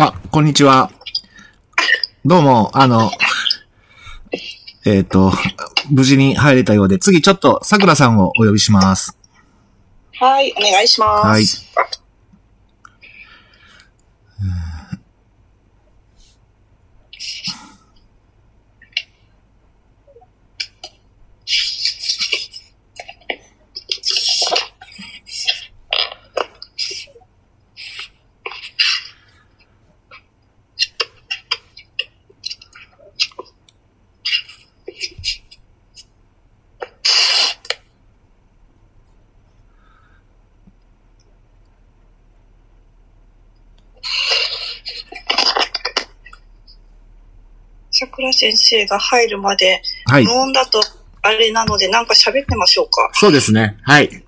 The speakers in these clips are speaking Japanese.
あ、こんにちは。どうも、あの、えっ、と、無事に入れたようで、次ちょっと桜さんをお呼びします。はい、お願いします。はい。桜先生が入るまで、はい。無音だとあれなので、なんか喋ってましょうか？そうですね。はい。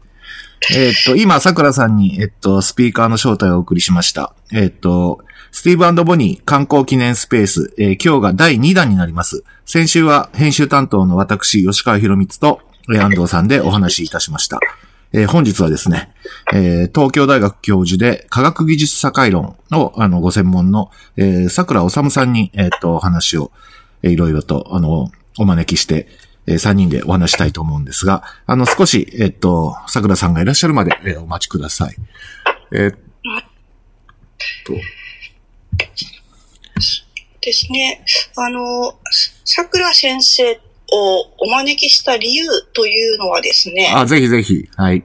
えっ、と、今、桜さんに、えっと、スピーカーの招待をお送りしました。えっ、と、スティーブボニー観光記念スペース、えー今日が第2弾になります。先週は編集担当の私、吉川博光と、えー安藤さんでお話しいたしました。えー本日はですね、えー東京大学教授で科学技術社会論の、あの、ご専門の、えー桜治さんに、えっ、と、お話を、えーいろいろと、あの、お招きして、えー3人でお話したいと思うんですが、あの、少し、えっと、桜さんがいらっしゃるまで、えーお待ちください。えーっと、ですね。あの、桜先生をお招きした理由というのはですね、あ、ぜひぜひ、はい。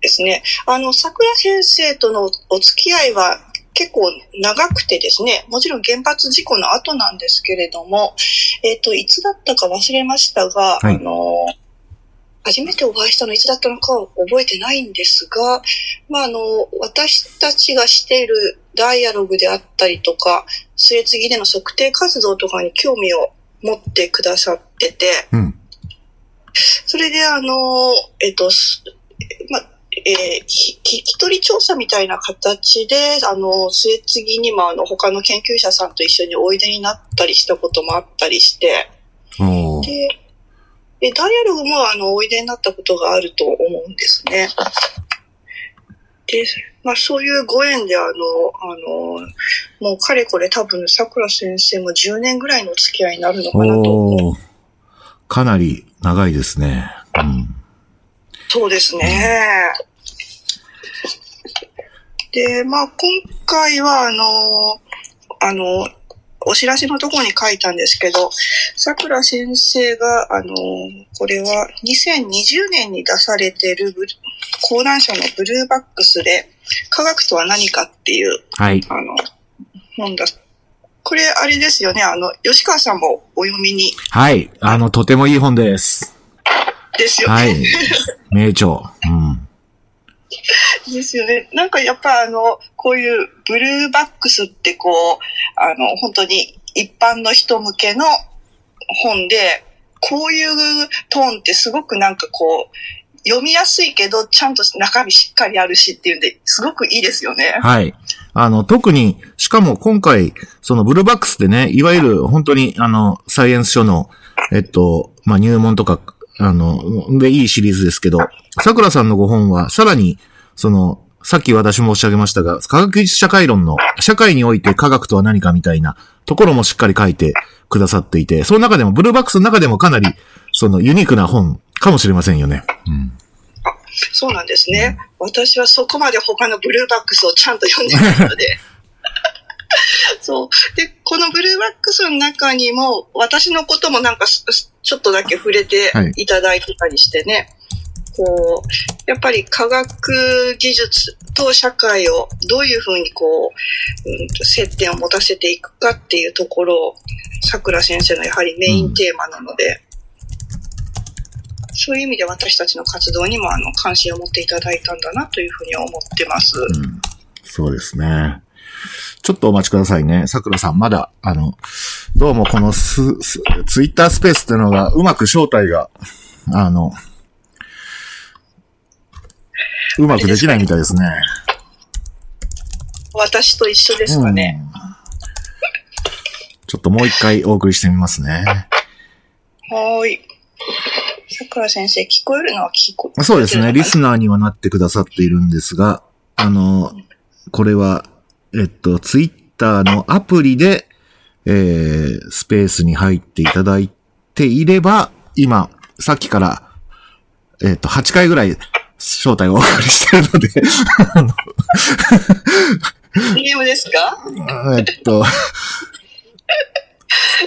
ですね。あの、桜先生とのお付き合いは結構長くてですね、もちろん原発事故の後なんですけれども、えっ、と、いつだったか忘れましたが、はいあの、初めてお会いしたのいつだったのかは覚えてないんですが、まあ、あの、私たちがしているダイアログであったりとか、末次での測定活動とかに興味を持ってくださってて、うん。それで、あの、えっと、すま、えーひ聞き取り調査みたいな形で、あの、末次にも、あの、他の研究者さんと一緒においでになったりしたこともあったりして、で、でダイアログも、あの、おいでになったことがあると思うんですね。で、まあ、そういうご縁で、あの、あの、もうかれこれ多分、桜先生も10年ぐらいのお付き合いになるのかなとかなり長いですね。うん。そうですね。で、まあ、今回は、あの、あの、お知らせのところに書いたんですけど、桜先生が、あの、これは2020年に出されている講談社のブルーバックスで、科学とは何かっていう、はい。あの、本だ。これ、あれですよね、あの、吉川さんもお読みに、はい。あの、とてもいい本です。ですよね。はい。名著。うん。ですよね。なんかやっぱあの、こういうブルーバックスってこう、あの、本当に一般の人向けの本で、こういうトーンってすごくなんかこう、読みやすいけど、ちゃんと中身しっかりあるしっていうんで、すごくいいですよね。はい。あの、特に、しかも今回、そのブルーバックスでね、いわゆる本当に、あの、サイエンス書の、えっと、まあ、入門とか、あの、でいいシリーズですけど、桜さんのご本は、さらに、その、さっき私申し上げましたが、科学技術社会論の、社会において科学とは何かみたいなところもしっかり書いてくださっていて、その中でも、ブルーバックスの中でもかなり、そのユニークな本かもしれませんよね。うん。そうなんですね。私はそこまで他のブルーバックスをちゃんと読んでないので。そう。で、このブルーバックスの中にも、私のこともなんかちょっとだけ触れてはいいただいてたりしてね。こう、やっぱり科学技術と社会をどういうふうにこう、うんと、接点を持たせていくかっていうところを、桜先生のやはりメインテーマなので、そういう意味で私たちの活動にもあの関心を持っていただいたんだなというふうに思ってます。うん。そうですね。ちょっとお待ちくださいね。桜さん、まだ、あの、どうもこのス、ツイッタースペースっていうのが、うまく招待が、あの、うまくできないみたいですね。私と一緒ですかね。うんちょっともう一回お送りしてみますね。はーい。桜先生、聞こえるのは聞こえそうですね。リスナナーにはなってくださっているんですが、あの、これは、えっと、ツイッターのアプリで、えー、スペースに入っていただいていれば、今、さっきから、えっ、と、8回ぐらい招待をお送りしてるので、あの DM ですか？えっと、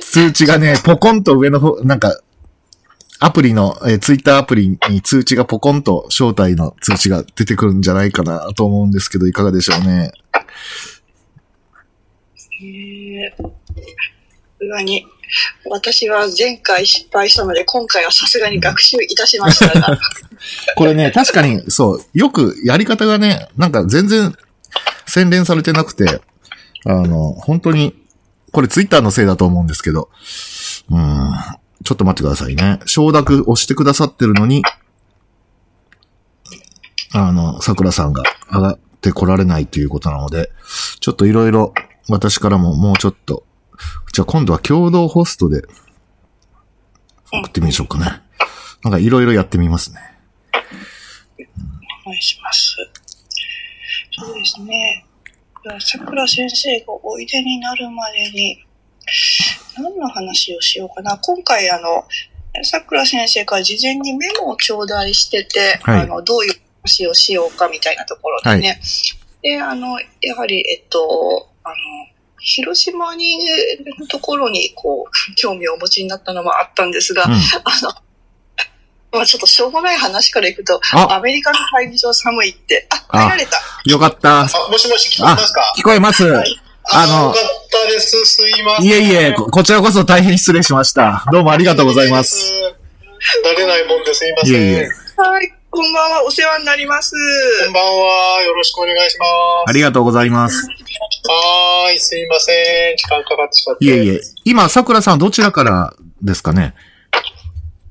通知がね、ポコンと上の方、なんか、アプリの、えツイッター Twitter アプリに通知がポコンと招待の通知が出てくるんじゃないかなと思うんですけど、いかがでしょうね。えー、裏に、私は前回失敗したので、今回はさすがに学習いたしましたが。これね、確かに、そう、よくやり方がね、なんか全然洗練されてなくて、あの、本当に、これツイッターのせいだと思うんですけど、うん、ちょっと待ってくださいね。承諾押してくださってるのに、あの、桜さんが上がってこられないということなので、ちょっといろいろ私からももうちょっと、じゃあ今度は共同ホストで送ってみましょうかね。なんかいろいろやってみますね。お願いします。そうですね。じゃあ桜先生がおいでになるまでに、何の話をしようかな。今回あの、桜先生から事前にメモを頂戴してて、はいあの、どういう話をしようかみたいなところでね。で、あの、やはり、えっと、あの、広島に、のところに、こう、興味をお持ちになったのもあったんですが、うん。あの、まあちょっとしょうもない話からいくと、あアメリカの会議場寒いって、あ、あ入られた。よかった。あ、もしもし聞こえますか？聞こえます。はいあのよかったです。すいません。いえいえ、ここちらこそ大変失礼しました。どうもありがとうございます。。慣れないもんですいません。いえいえ、はい、こんばんは、お世話になります。こんばんは。よろしくお願いします。ありがとうございます。はーい、すいません。時間かかってしまって。いえいえ、今、桜さんどちらからですかね？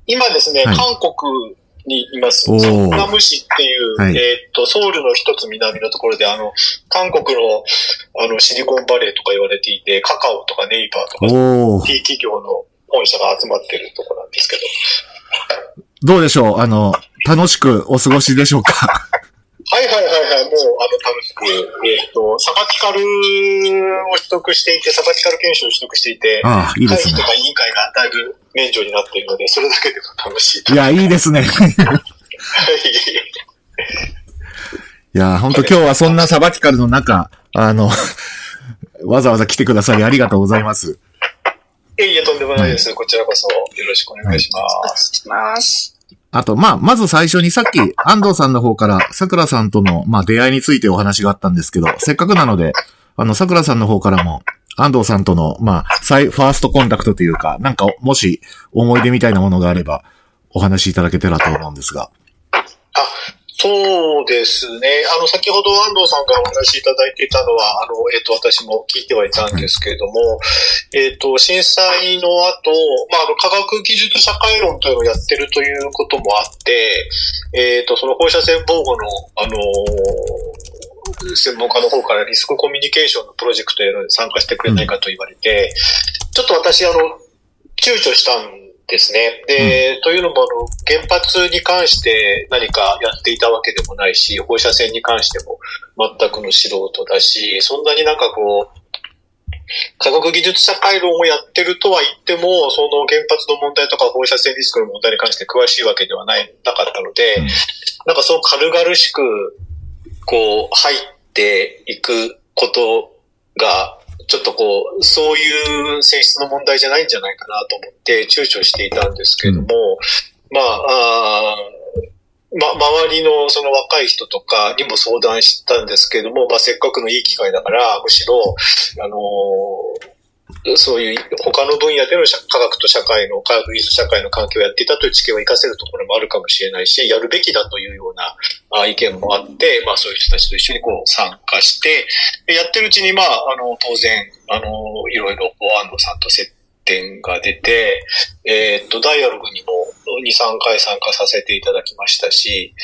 今ですね、はい韓国にいます。ソンナム市っていう、はいえーっと、ソウルの一つ南のところで、あの、韓国の、あの、シリコンバレーとか言われていて、カカオとかネイバーとか、T 企業の本社が集まってるところなんですけど。どうでしょう？あの、楽しくお過ごしでしょうか？はいはいはいはい、もう、あの、楽しく、えーっと、サバティカルを取得していて、サバティカル研修を取得していて、ああ、いいですね会議と。か委員会がだいぶ免除になっているので、それだけでも楽しい。いや、いいですね。はい。いや、本当今日はそんなサバティカルの中、あの、わざわざ来てくださりありがとうございます。いえいえ、とんでもないです。こちらこそよろしくお願いします。します。あと、まあ、まず最初にさっき、安藤さんの方から、桜さんとの、まあ、出会いについてお話があったんですけど、せっかくなので、あの、桜さんの方からも、安藤さんとの、まあ、最、ファーストコンタクトというか、なんか、もし、思い出みたいなものがあれば、お話しいただけたらと思うんですが。あ、そうですね。あの、先ほど安藤さんがお話しいただいていたのは、あの、えっ、と、私も聞いてはいたんですけれども、えっ、と、震災の後、まあ、あの、科学技術社会論というのをやってるということもあって、えっ、と、その放射線防護の、あの専門家の方からリスクコミュニケーションのプロジェクトというの参加してくれないかと言われて、ちょっと私、あの、躊躇したんですね。で、というのも、あの、原発に関して何かやっていたわけでもないし、放射線に関しても全くの素人だし、そんなになんかこう、科学技術社会論をやってるとは言っても、その原発の問題とか放射線リスクの問題に関して詳しいわけではない、なかったので、うんなんかそう軽々しく、こう、入っていくことが、ちょっとこう、そういう性質の問題じゃないんじゃないかなと思って躊躇していたんですけども、まあ、あま、周りのその若い人とかにも相談したんですけども、まあ、せっかくのいい機会だから、むしろ、あのーそういう他の分野での科学と社会の、科学技術社会の関係をやっていたという知見を活かせるところもあるかもしれないし、やるべきだというような意見もあって、まあそういう人たちと一緒にこう参加して、やってるうちにまあ、あの、当然、あの、いろいろこう安藤さんと接点が出て、えーっと、ダイアログにも2、3回参加させていただきましたし、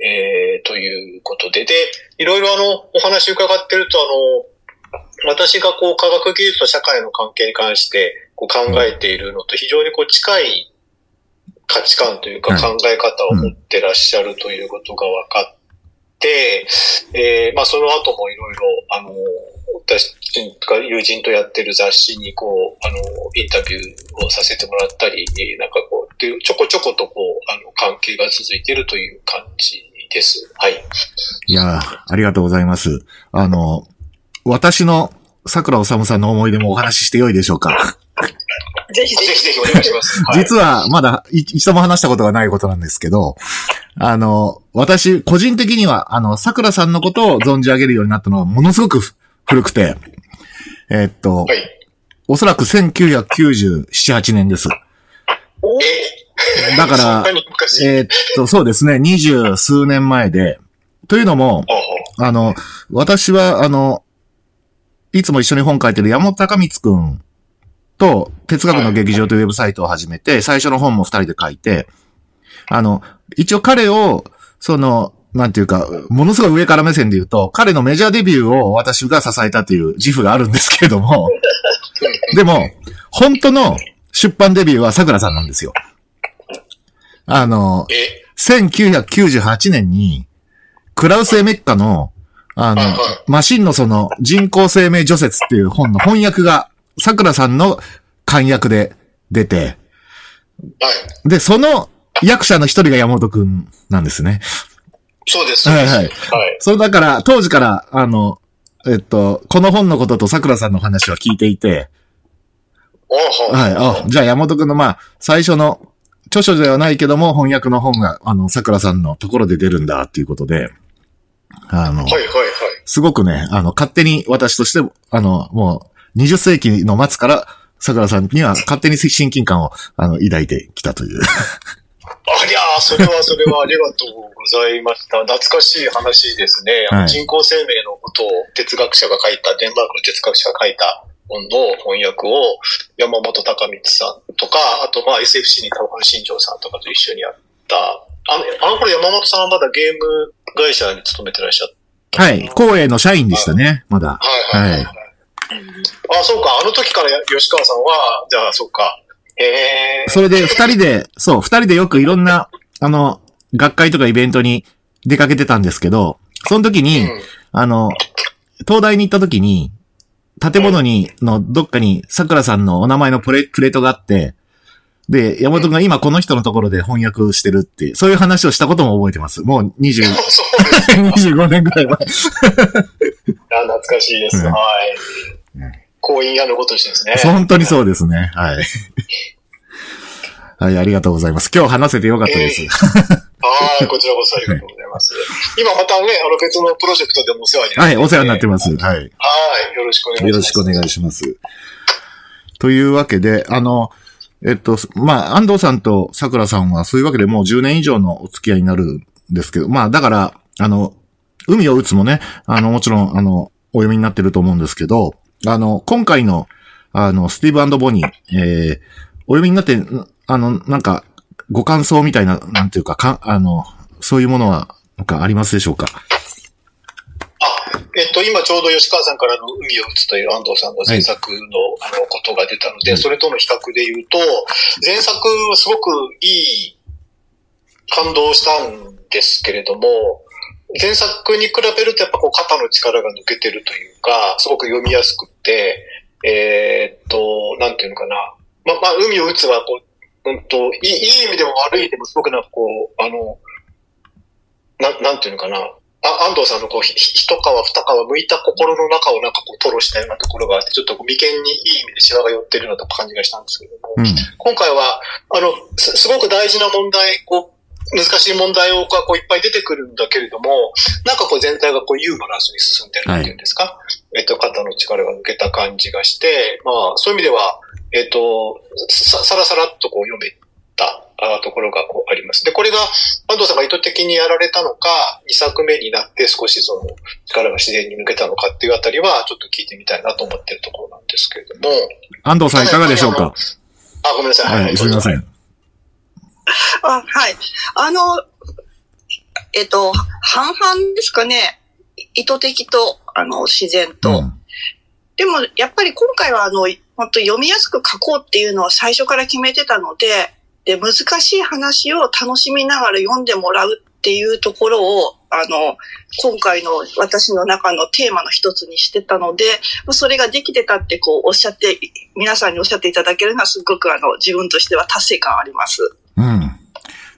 えー、ということで、で、いろいろあの、お話伺ってると、あの、私がこう、科学技術と社会の関係に関してこう考えているのと非常にこう、近い価値観というかはい考え方を持ってらっしゃるということが分かって、えーまあその後もいろいろ、あの、私が友人とやってる雑誌にこう、あの、インタビューをさせてもらったり、なんかこう、でちょこちょことこう、あの、関係が続いているという感じです。はい。いやー、ありがとうございます。あの、私の桜治さんの思い出もお話ししてよいでしょうか。ぜひぜひ。ぜひお願いします。はい、実はまだい一度も話したことがないことなんですけど、あの、私、個人的には、あの、桜さんのことを存じ上げるようになったのはものすごく古くて、えーっと、はい。おそらく1997、8年です。だから。えーっと、そうですね、二十数年前で、というのも、あの、私は、あの、いつも一緒に本書いてる山本隆光くんと、哲学の劇場というウェブサイトを始めて、最初の本も二人で書いて、あの、一応彼を、その、なんていうか、ものすごい上から目線で言うと、彼のメジャーデビューを私が支えたという自負があるんですけれども、でも、本当の出版デビューは桜さんなんですよ。あの、え？1998年に、クラウス・エメッカの、あのはいは、マシンのその人工生命除雪っていう本の翻訳が、桜さんの漢訳で出て、はい。で、その役者の一人が山本くんなんですね。そうです。はいはいはい。それだから、当時から、あの、えっと、この本のことと桜さんの話は聞いていて、はい、あ、じゃあ山本くんの、まあ、最初の、著書ではないけども、翻訳の本が、あの、桜さんのところで出るんだっていうことで、あの、はいはいはい。すごくね、あの、勝手に私としても、あの、もう、20世紀の末から、桜さんには勝手に親近感を、あの、抱いてきたという。ありゃー、それはそれはありがとうございました。懐かしい話ですね。はい人工生命のことを哲学者が書いた、デンマークの哲学者が書いた本の翻訳を山本隆光さんとか、あとまあ SFC に田岡新庄さんとかと一緒にやった。あの、あの頃山本さんはまだゲーム会社に勤めてらっしゃった。はい。光栄の社員でしたね、まだ。はいはいあ、そうか。あの時から吉川さんは、じゃあ、そうか。へえ。それで、二人で、そう、二人でよくいろんな、あの、学会とかイベントに出かけてたんですけど、その時に、うんあの、東大に行った時に、建物に、の、どっかに、桜さんのお名前のプレ、プレートがあって、で、山本君が今この人のところで翻訳してるって、そういう話をしたことも覚えてます。もう20、そうです。25年ぐらい前。あ懐かしいです。うんはいうん。婚姻屋のことしてですね。本当にそうですね。はい。はい、ありがとうございます。今日話せてよかったです。はい、こちらこそありがとうございます。今またね、あの別のプロジェクトでもお世話になってはい、お世話になってまます。はい。はい、よろしくお願いします。よろしくお願いします。というわけで、あの、えっと、まあ、安藤さんと桜さんはそういうわけでもう10年以上のお付き合いになるんですけど、まあ、だから、あの、海を打つもね、あの、もちろん、あの、お読みになってると思うんですけど、あの、今回の、あの、スティーブボニー、えー、お読みになって、あの、なんか、ご感想みたいな、なんていうか、か、あの、そういうものは、なんかありますでしょうか、えっと、今ちょうど吉川さんからの海を打つという安藤さんの前作の、あのことが出たので、はいそれとの比較で言うと、前作はすごくいい感動したんですけれども、前作に比べるとやっぱこう肩の力が抜けてるというか、すごく読みやすくって、えーっと、なんていうのかな。ま、まあ、海を打つはこう、うんと、いい、いい意味でも悪い意味でもすごくなんかこう、あの、な、なんていうのかな。あ、安藤さんのこう、一皮二皮向いた心の中をなんかこう、吐露したようなところがあって、ちょっと眉間にいい意味でシワが寄ってるような感じがしたんですけども、うん。今回は、あの、すすごく大事な問題、こう、難しい問題をこういっぱい出てくるんだけれども、なんかこう全体がこうユーモラスに進んでるっていうんですか、えっと、肩の力が抜けた感じがして、まあ、そういう意味では、えっと、さ、さらさらっとこう読めたあところがこうあります。で、これが安藤さんが意図的にやられたのか、2作目になって少しその力が自然に抜けたのかっていうあたりは、ちょっと聞いてみたいなと思ってるところなんですけれども、安藤さんいかがでしょうか？あ、ごめんなさい。はい、すみません。あ、はい。あの、えっと、半々ですかね。意図的と、あの、自然と。うんでも、やっぱり今回は、あの、本当読みやすく書こうっていうのは最初から決めてたので、で、難しい話を楽しみながら読んでもらうっていうところを、あの、今回の私の中のテーマの一つにしてたので、それができてたってこうおっしゃって、皆さんにおっしゃっていただけるのはすごくあの、自分としては達成感あります。うん。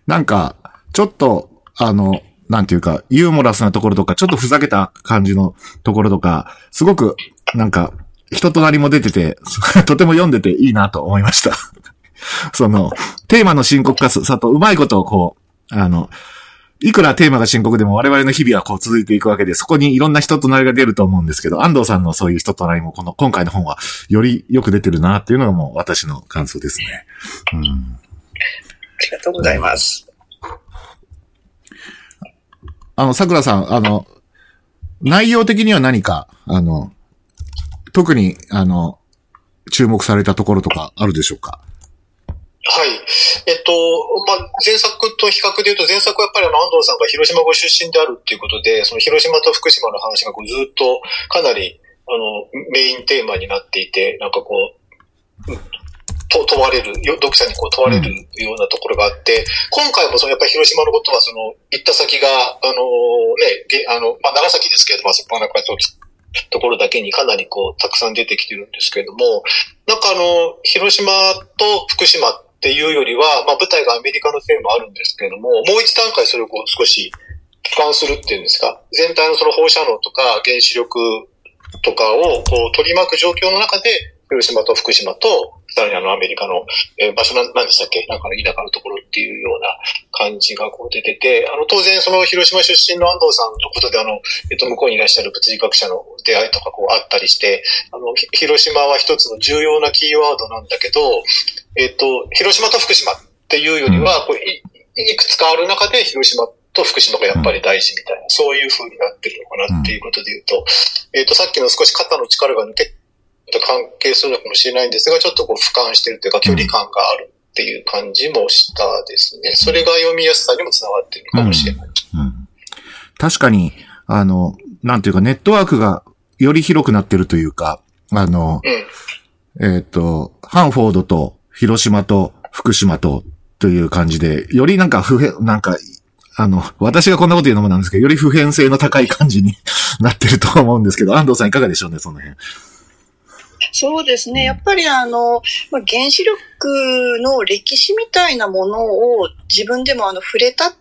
なんか、ちょっと、あの、なんていうか、ユーモラスなところとか、ちょっとふざけた感じのところとか、すごく、なんか、人となりも出てて、とても読んでていいなと思いました。その、テーマの深刻化さと、うまいことをこう、あの、いくらテーマが深刻でも我々の日々はこう続いていくわけで、そこにいろんな人となりが出ると思うんですけど、安藤さんのそういう人となりも、この今回の本はよりよく出てるなっていうのがもう私の感想ですね。うん。ありがとうございます。あの、桜さん、あの、内容的には何か、あの、特に、あの、注目されたところとかあるでしょうか？はい。えっと、まあ、前作と比較で言うと、前作はやっぱりあの安藤さんが広島ご出身であるっていうことで、その広島と福島の話がこうずっとかなり、あの、メインテーマになっていて、なんかこう、と問われる、読者にこう問われるようなところがあって、今回もそのやっぱり広島のことはその行った先が、あのね、あの、まあ、長崎ですけれども、そこはなんかところだけにかなりこうたくさん出てきてるんですけれども、なんかあの、広島と福島っていうよりは、まあ舞台がアメリカのせいもあるんですけれども、もう一段階それをこう少し俯瞰するっていうんですか、全体のその放射能とか原子力とかをこう取り巻く状況の中で、広島と福島と、さらにあのアメリカの、え、場所なんでしたっけ？なんか田舎のところっていうような感じがこう出てて、あの当然その広島出身の安藤さんのことであの、えっと向こうにいらっしゃる物理学者の出会いとかこうあったりして、あの、広島は一つの重要なキーワードなんだけど、えっと、広島と福島っていうよりは、こういいくつかある中で広島と福島がやっぱり大事みたいな、そういう風になってるのかなっていうことで言うと、えっと、さっきの少し肩の力が抜けと関係するのかもしれないんですが、ちょっとこう俯瞰してるというか距離感があるっていう感じもしたですね。それが読みやすさにもつながっているかもしれない。うん。うん、確かに、あの、なんていうかネットワークがより広くなってるというか、あの、うん、えっ、ー、と、ハンフォードと広島と福島とという感じで、よりなんか不変、なんか、あの、私がこんなこと言うのもなんですけど、より普遍性の高い感じに なってると思うんですけど、安藤さんいかがでしょうね、その辺。そうですね。やっぱりあの、まあ、原子力の歴史みたいなものを自分でもあの触れたっ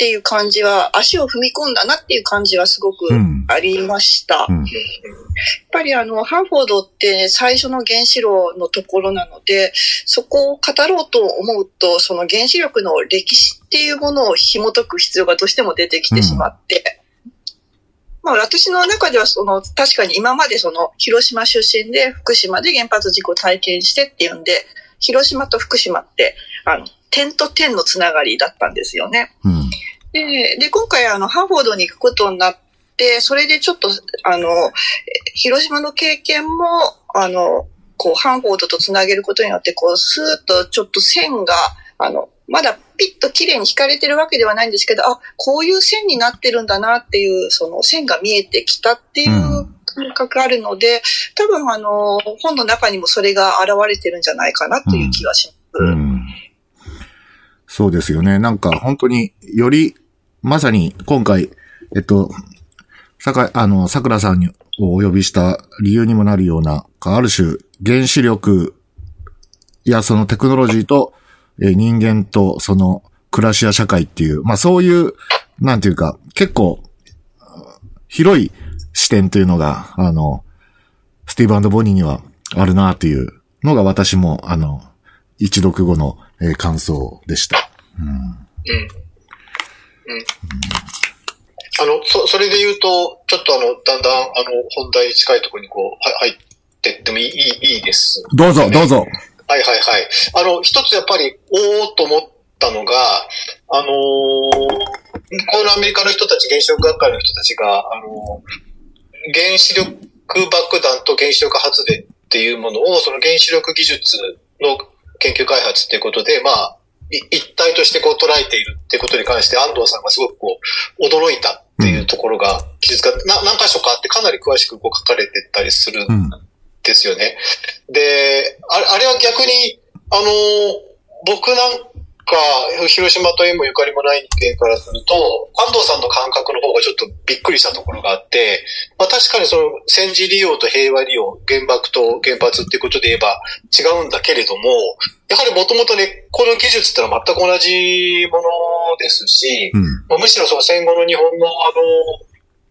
ていう感じは、足を踏み込んだなっていう感じはすごくありました。うん。うん、やっぱりあの、ハンフォードって最初の原子炉のところなので、そこを語ろうと思うと、その原子力の歴史っていうものを紐解く必要がどうしても出てきてしまって、まあ私の中ではその、確かに今までその、広島出身で福島で原発事故体験してっていうんで、広島と福島って、あの、点と点のつながりだったんですよね。うん、でで、今回あの、ハーフォードに行くことになって、それでちょっと、あの、広島の経験も、あの、こう、ハンフォードとつなげることによって、こう、スーッとちょっと線が、あの、まだピッと綺麗に引かれてるわけではないんですけど、あ、こういう線になってるんだなっていう、その線が見えてきたっていう感覚があるので、多分あの、本の中にもそれが現れてるんじゃないかなという気がします。うんうん、そうですよね。なんか本当により、まさに今回、えっと、さか、あの、桜さんにお呼びした理由にもなるような、ある種、原子力やそのテクノロジーとえ人間とその暮らしや社会っていう、まあそういう、なんていうか、結構、広い視点というのが、あの、スティーブボニーにはあるなというのが私も、あの、一読後の、えー、感想でした。うん。うん。うん。あの、そ、それで言うと、ちょっとあの、だんだん、あの、本題近いところにこう、は入ってってもいい、いいです、ね、どうぞ、どうぞ。はいはいはい。あの、一つやっぱり、おおと思ったのが、あのー、このアメリカの人たち、原子力学会の人たちが、あのー、原子力爆弾と原子力発電っていうものを、その原子力技術の研究開発っていうことで、まあ、一体としてこう捉えているってことに関して安藤さんがすごくこう、驚いたっていうところが記述が、な何箇所かあってかなり詳しくこう書かれてたりするんですよね。で、あれあれは逆に、あの、僕なんか、広島と縁もゆかりもない人間からすると、安藤さんの感覚の方がちょっとびっくりしたところがあって、まあ確かにその戦時利用と平和利用、原爆と原発っていうことで言えば違うんだけれども、やはりもともとね、この技術ってのは全く同じものですし、うん、まあ、むしろその戦後の日本のあの、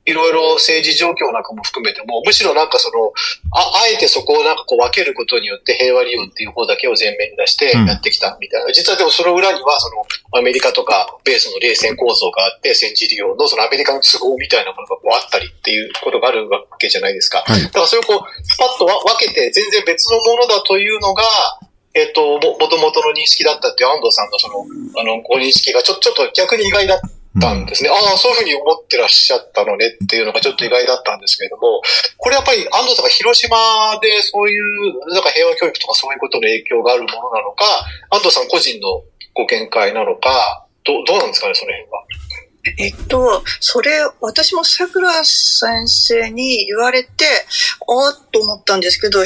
いろいろ政治状況なんかも含めても、むしろなんかその、あ、あえてそこをなんかこう分けることによって平和利用っていう方だけを前面に出してやってきたみたいな。うん、実はでもその裏にはそのアメリカとかベースの冷戦構造があって戦時利用のそのアメリカの都合みたいなものがこうあったりっていうことがあるわけじゃないですか。はい、だからそれをこう、スパッと分けて全然別のものだというのが、えっ、と、も、もともとの認識だったっていう安藤さんのその、あの、ご認識がちょ、ちょっと逆に意外だったんですね。うん、ああ、そういうふうに思ってらっしゃったのねっていうのがちょっと意外だったんですけれども、これやっぱり安藤さんが広島でそういう、なんか平和教育とかそういうことの影響があるものなのか、安藤さん個人のご見解なのか、どどうなんですかね、その辺は？えっと、それ、私も桜先生に言われて、ああ、と思ったんですけど、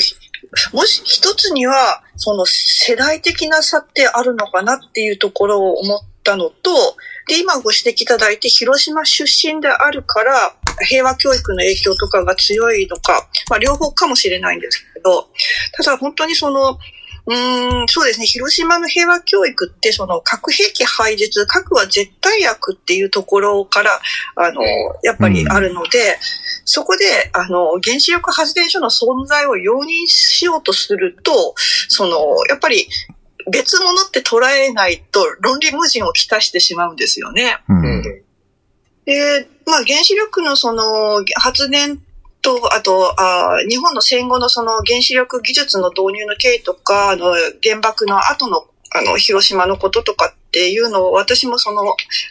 もし一つには、その世代的な差ってあるのかなっていうところを思ったのと、で、今ご指摘いただいて、広島出身であるから、平和教育の影響とかが強いのか、まあ、両方かもしれないんですけど、ただ本当にその、うん、そうですね。広島の平和教育って、その核兵器廃絶、核は絶対悪っていうところから、あの、やっぱりあるので、うん、そこで、あの、原子力発電所の存在を容認しようとすると、その、やっぱり別物って捉えないと論理矛盾をきたしてしまうんですよね。うん、で、まあ原子力のその発電と、あとあ、日本の戦後のその原子力技術の導入の経緯とか、あの原爆の後のあの広島のこととかっていうのを私もその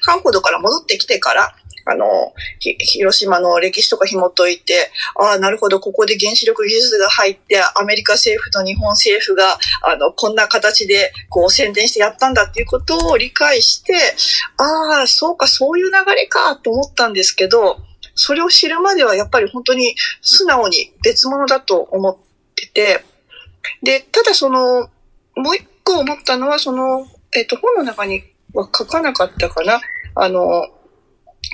ハンフォードから戻ってきてからあの、広島の歴史とか紐解いて、ああ、なるほど、ここで原子力技術が入って、アメリカ政府と日本政府が、あの、こんな形で、こう、宣伝してやったんだっていうことを理解して、ああ、そうか、そういう流れか、と思ったんですけど、それを知るまではやっぱり本当に素直に別物だと思ってて、で、ただその、もう一個思ったのは、その、えっ、と、本の中には書かなかったかな。あの、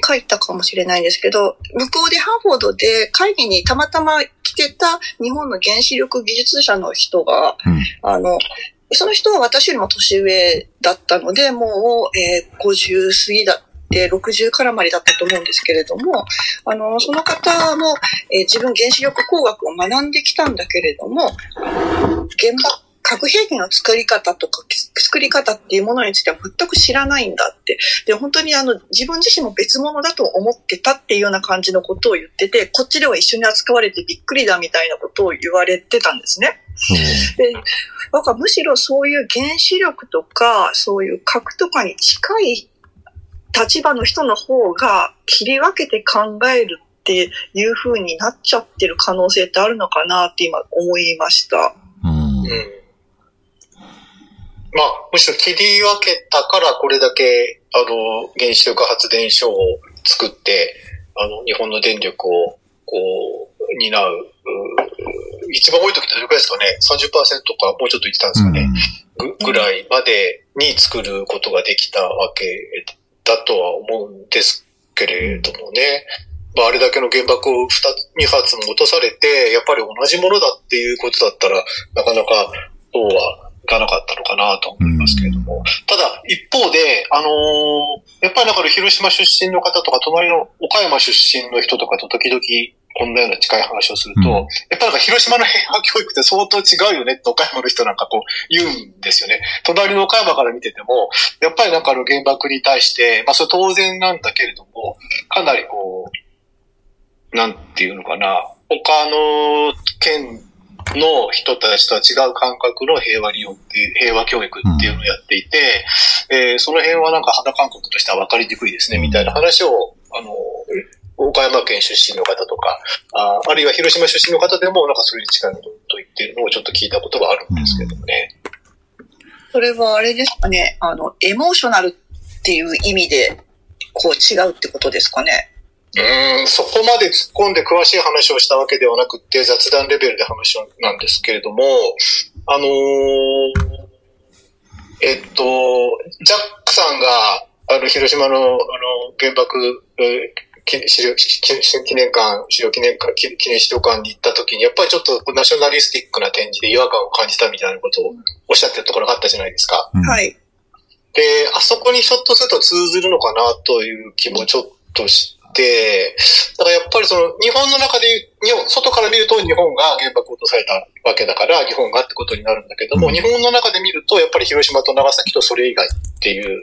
書いたかもしれないんですけど、向こうでハンフォードで会議にたまたま来てた日本の原子力技術者の人が、うん、あの、その人は私よりも年上だったので、もう、えー、50過ぎだって60からまでだったと思うんですけれども、あの、その方も、えー、自分原子力工学を学んできたんだけれども、現場核兵器の作り方とか、作り方っていうものについては全く知らないんだって。で、本当にあの、自分自身も別物だと思ってたっていうような感じのことを言ってて、こっちでは一緒に扱われてびっくりだみたいなことを言われてたんですね。で、だからむしろそういう原子力とか、そういう核とかに近い立場の人の方が切り分けて考えるっていう風になっちゃってる可能性ってあるのかなって今思いました。うん、うんまあ、むしろ切り分けたからこれだけ、あの、原子力発電所を作って、あの、日本の電力を、こう、担う、う一番多い時ってどれくらいですかね ?30% かもうちょっと言ってたんですかね、うん、ぐぐらいまでに作ることができたわけだとは思うんですけれどもね。まあ、あれだけの原爆を2、2発も落とされて、やっぱり同じものだっていうことだったら、なかなかそうはかなかったのかなと思いますけれども、ただ一方で、あのー、やっぱりだから広島出身の方とか、隣の岡山出身の人とかと時々こんなような近い話をすると、うん、やっぱりなんか広島の平和教育って相当違うよねって岡山の人なんかこう言うんですよね。隣の岡山から見てても、やっぱりなんかあの原爆に対して、まあそれ当然なんだけれども、かなりこう、なんていうのかな、他の県の人たちとは違う感覚の平和利用っていう、平和教育っていうのをやっていて、うん、えー、その辺はなんか肌感覚としては分かりにくいですね、みたいな話を、あの、岡山県出身の方とか、ああるいは広島出身の方でも、なんかそれに近いことと言ってるのをちょっと聞いたことがあるんですけどもね。それはあれですかね、あの、エモーショナルっていう意味で、こう違うってことですかね。うん、そこまで突っ込んで詳しい話をしたわけではなくて、雑談レベルで話なんですけれども、あのー、えっと、ジャックさんが、あの、広島の、あの、原爆、えー資料記念館、資料記念館、記念資料館に行った時に、やっぱりちょっとナショナリスティックな展示で違和感を感じたみたいなことをおっしゃってるところがあったじゃないですか。うんはい。で、あそこにひょっとすると通ずるのかなという気もちょっとして、だからやっぱりその日本の中で、日本、外から見ると日本が原爆を落とされたわけだから、日本がってことになるんだけども、うん日本の中で見るとやっぱり広島と長崎とそれ以外っていう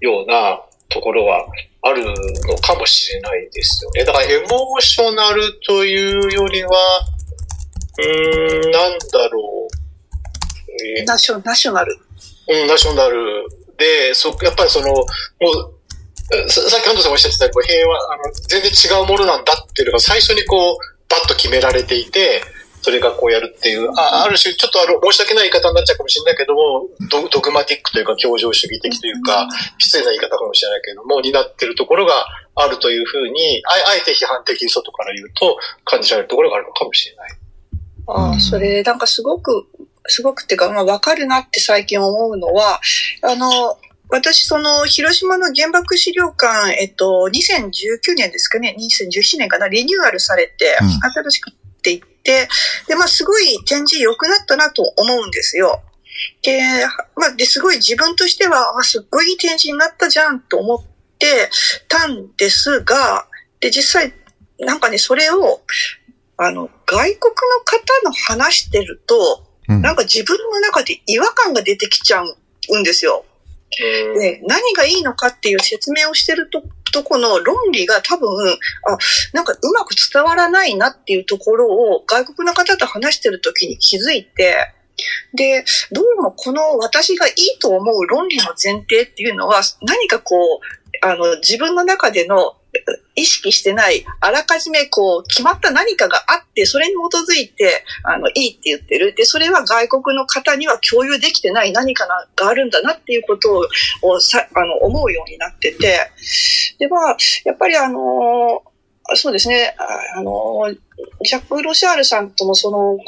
ようなところはあるのかもしれないですよね。だからエモーショナルというよりは、うーん、なんだろう。えーナショナショナル。うん、ナショナルで、そ、やっぱりその、もう、ささっき安藤さんもおっしゃってたように、平和、あの、全然違うものなんだっていうのが最初にこう、バッと決められていて、それがこうやるっていう、あある種、ちょっとあの、申し訳ない言い方になっちゃうかもしれないけども、ドドグマティックというか、協情主義的というか、失礼な言い方かもしれないけども、になってるところがあるというふうに、ああえて批判的に外から言うと、感じられるところがあるのかもしれない。ああ、それ、なんかすごく、すごくっていうか、まあ、わかるなって最近思うのは、あの、私、その、広島の原爆資料館、えっと、2019年ですかね、2017年かな、リニューアルされて、うん新しくっていって、で、まあ、すごい展示良くなったなと思うんですよ。で、まあ、で、すごい自分としては、あ、すっごいいい展示になったじゃんと思ってたんですが、で、実際、なんかね、それを、あの、外国の方の話してると、うんなんか自分の中で違和感が出てきちゃうんですよ。で、何がいいのかっていう説明をしてると、とこの論理が多分、あ、なんかうまく伝わらないなっていうところを外国の方と話してる時に気づいて、で、どうもこの私がいいと思う論理の前提っていうのは何かこう、あの、自分の中での意識してない、あらかじめこう、決まった何かがあって、それに基づいて、あの、いいって言ってる。で、それは外国の方には共有できてない何かながあるんだなっていうことをさあの思うようになってて、で、まあ、やっぱりあのそうですね、あのジャック・ロシアールさんともその、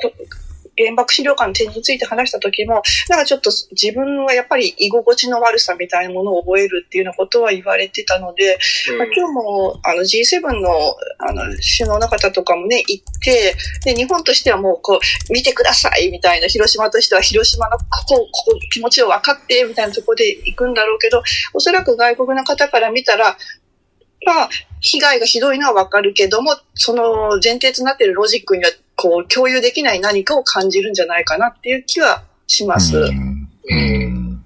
原爆資料館の展示について話した時も、なんかちょっと自分はやっぱり居心地の悪さみたいなものを覚えるっていうようなことは言われてたので、まあ、今日もあの G7 のあの首脳の方とかもね、行って、で、日本としてはもうこう、見てくださいみたいな、広島としては広島のここ、ここ気持ちを分かってみたいなところで行くんだろうけど、おそらく外国の方から見たら、まあ、被害がひどいのはわかるけども、その前提となっているロジックには、こう、共有できない何かを感じるんじゃないかなっていう気はします。うんうん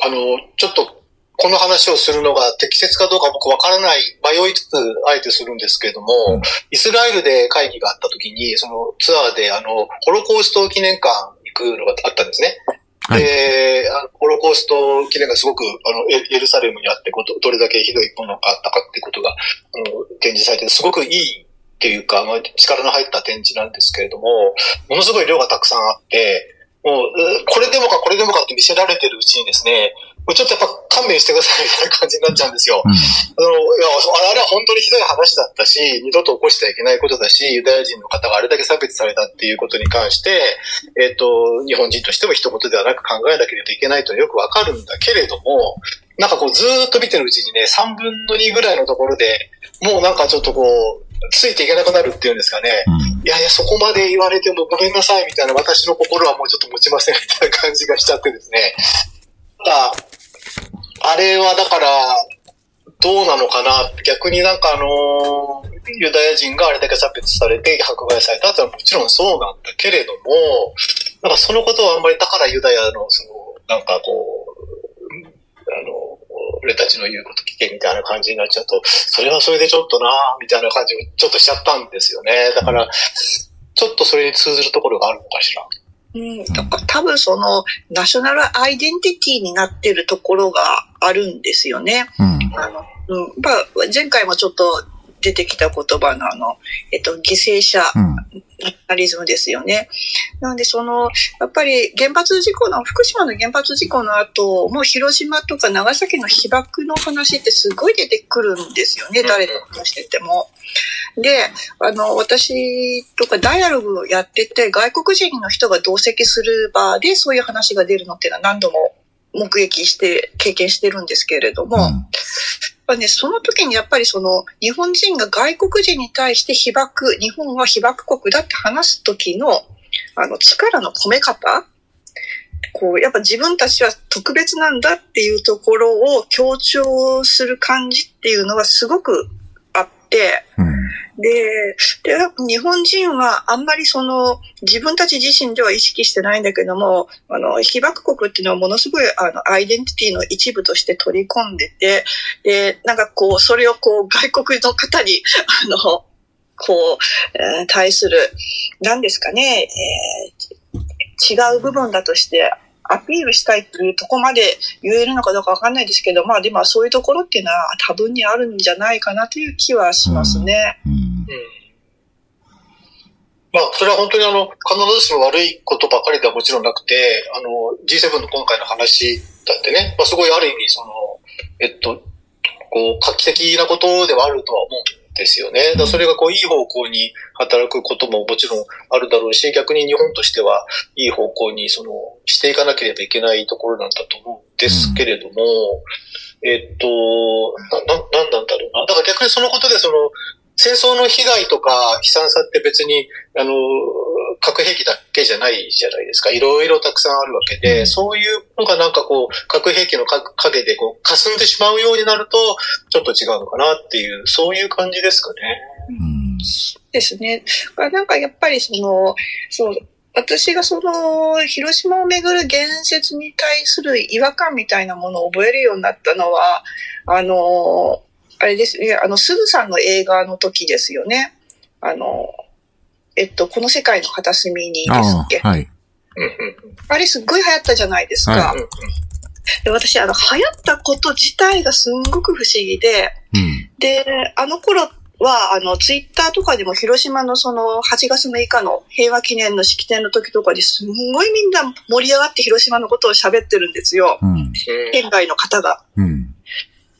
あの、ちょっと、この話をするのが適切かどうか僕わからない、迷いつつ、あえてするんですけれども、うんイスラエルで会議があった時に、そのツアーで、あの、ホロコースト記念館行くのがあったんですね。はいで、あのホロコースト記念がすごく、あの、エエルサレムにあってこと、どれだけひどいものがあったかってことが、あの、展示されて、すごくいいっていうか、まあ、力の入った展示なんですけれども、ものすごい量がたくさんあって、もう、うこれでもかこれでもかって見せられてるうちにですね、もうちょっとやっぱ勘弁してくださいみたいな感じになっちゃうんですよ。うんあの、いや、あれは本当にひどい話だったし、二度と起こしてはいけないことだし、ユダヤ人の方があれだけ差別されたっていうことに関して、えっ、と、日本人としても一言ではなく考えなければいけないとよくわかるんだけれども、なんかこうずーっと見てるうちにね、3分の2ぐらいのところで、もうなんかちょっとこう、ついていけなくなるっていうんですかね。うんいやいや、そこまで言われてもごめんなさいみたいな私の心はもうちょっと持ちませんみたいな感じがしちゃってですね。ただ、あれはだから、どうなのかな逆になんかあのーユダヤ人があれだけ差別されて迫害されたってのはもちろんそうなんだけれども、なんかそのことはあんまりだからユダヤのその、なんかこう、俺たちの言うこと聞けみたいな感じになっちゃうと、それはそれでちょっとなみたいな感じをちょっとしちゃったんですよね。だから、ちょっとそれに通ずるところがあるのかしら。うん、だから多分そのナショナルアイデンティティになってるところがあるんですよね。うんあの、うん、まあ、前回もちょっと出てきた言葉のあの、えっと、犠牲者うん。ナショナリズムですよね。なので、その、やっぱり原発事故の、福島の原発事故の後、もう広島とか長崎の被爆の話ってすごい出てくるんですよね、誰と話してても。で、あの、私とかダイアログやってて、外国人の人が同席する場でそういう話が出るのっていうのは何度も目撃して、経験してるんですけれども、うんぱね、その時にやっぱりその日本人が外国人に対して被爆、日本は被爆国だって話す時のあの力の込め方？こう、やっぱ自分たちは特別なんだっていうところを強調する感じっていうのはすごくあって、うん。で、で、日本人はあんまりその自分たち自身では意識してないんだけども、あの、被爆国っていうのはものすごいあの、アイデンティティの一部として取り込んでて、で、なんかこう、それをこう、外国の方に、あの、こう、えー対する、何ですかね、えー違う部分だとして、アピールしたいっていうとこまで言えるのかどうかわかんないですけど、まあでもそういうところっていうのは多分にあるんじゃないかなという気はしますね。うん。うんまあ、それは本当にあの、必ずしも悪いことばかりではもちろんなくて、あの、G7 の今回の話だってね、まあ、すごいある意味、その、えっと、こう、画期的なことではあるとは思うんですよね。だそれがこう、いい方向に働くことももちろんあるだろうし、逆に日本としては、いい方向に、その、していかなければいけないところなんだと思うんですけれども、えっと、な、な、なんなんだろうな。だから逆にそのことで、その、戦争の被害とか悲惨さって別に、あの、核兵器だけじゃないじゃないですか。いろいろたくさんあるわけで、そういうのがなんかこう、核兵器の影でこう、霞んでしまうようになると、ちょっと違うのかなっていう、そういう感じですかね。うん。ですね。なんかやっぱりその、そう、私がその、広島をめぐる言説に対する違和感みたいなものを覚えるようになったのは、あの、あれですね、あの、すずさんの映画の時ですよね。あの、えっと、この世界の片隅にですあっけ。あ、はい。あれすっごい流行ったじゃないですか。はうんうんで私、あの、流行ったこと自体がすんごく不思議で、うん。で、あの頃は、あの、ツイッターとかでも広島のその8月6日の平和記念の式典の時とかですんごいみんな盛り上がって広島のことを喋ってるんですよ。うん。県外の方が。うん。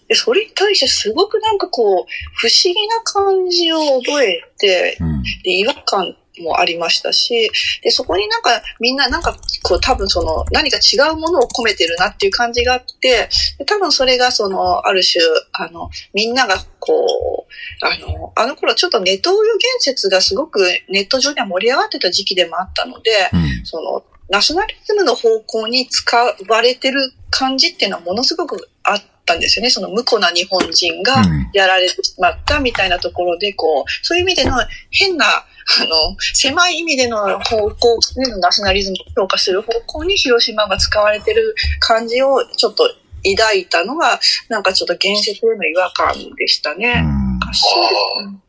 で、それに対してすごくなんかこう、不思議な感じを覚えて、うん。で、違和感もありましたし、で、そこになんかみんななんかこう多分その何か違うものを込めてるなっていう感じがあって、で多分それがそのある種、あの、みんながこう、あの、あの頃ちょっとネトウヨ言説がすごくネット上では盛り上がってた時期でもあったので、うん。その、ナショナリズムの方向に使われてる感じっていうのはものすごくあったんですよね。その無垢な日本人がうんやられてしまったみたいなところで、こう、そういう意味での変な、あの、狭い意味での方向でのナショナリズムを評価する方向に広島が使われてる感じをちょっと抱いたのが、なんかちょっと言説への違和感でしたね。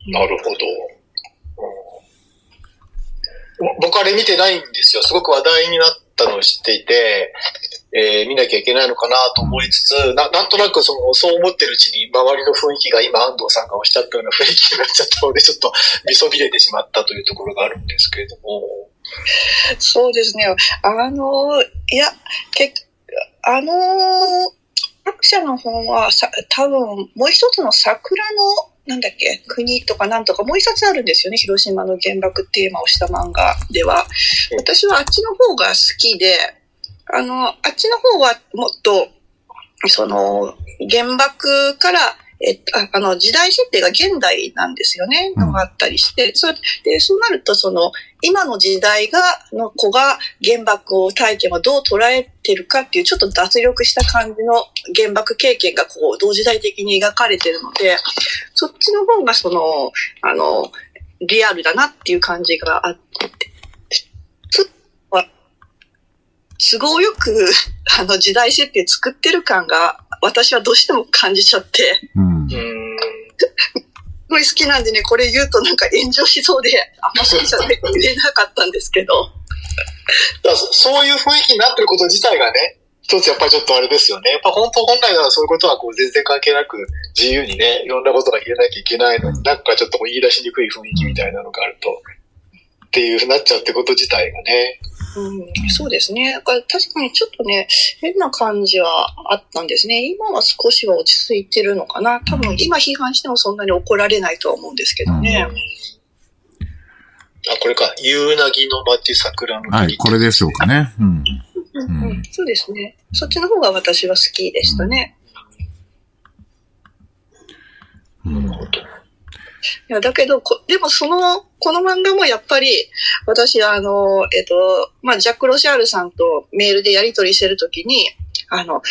なるほど。うん僕あれ見てないんですよ。すごく話題になったのを知っていて、えー見なきゃいけないのかなと思いつつ、ななんとなくその、そう思ってるうちに周りの雰囲気が今安藤さんがおっしゃったような雰囲気になっちゃったので、ちょっと見そびれてしまったというところがあるんですけれども。そうですね。あの、いや、けあの、作者の本はさ、多分、もう一つの桜の、なんだっけ、国とかなんとか、もう一冊あるんですよね。広島の原爆テーマをした漫画では。私はあっちの方が好きで、あの、あっちの方はもっと、その、原爆から、えっと、ああの、時代設定が現代なんですよね、うん。のがあったりして、そで、そうなると、その、今の時代が、の子が原爆を体験をどう捉えてるかっていう、ちょっと脱力した感じの原爆経験が、こう、同時代的に描かれてるので、そっちの方が、その、あの、リアルだなっていう感じがあって、つは都合よく、あの、時代設定作ってる感が、私はどうしても感じちゃって、うんう。ん。すごい好きなんでね、これ言うとなんか炎上しそうで、あんま好きじゃないって言えなかったんですけど、だそういう雰囲気になってること自体がね、一つやっぱりちょっとあれですよね。やっぱ本当本来ならそういうことはこう全然関係なく自由にね、いろんなことが言えなきゃいけないのに、なんかちょっと言い出しにくい雰囲気みたいなのがあると、っていうふうになっちゃうってこと自体がね。うん、そうですね。だから確かにちょっとね、変な感じはあったんですね。今は少しは落ち着いてるのかな。多分今批判してもそんなに怒られないとは思うんですけどね。あ、これか。夕なぎの町桜のはい、これでしょうかね。うん。うんうん、そうですね。そっちの方が私は好きでしたね。うん。いや、だけど、こでもその、この漫画もやっぱり、私、あの、えっと、まあ、ジャック・ロシアールさんとメールでやり取りしてるときに、あの、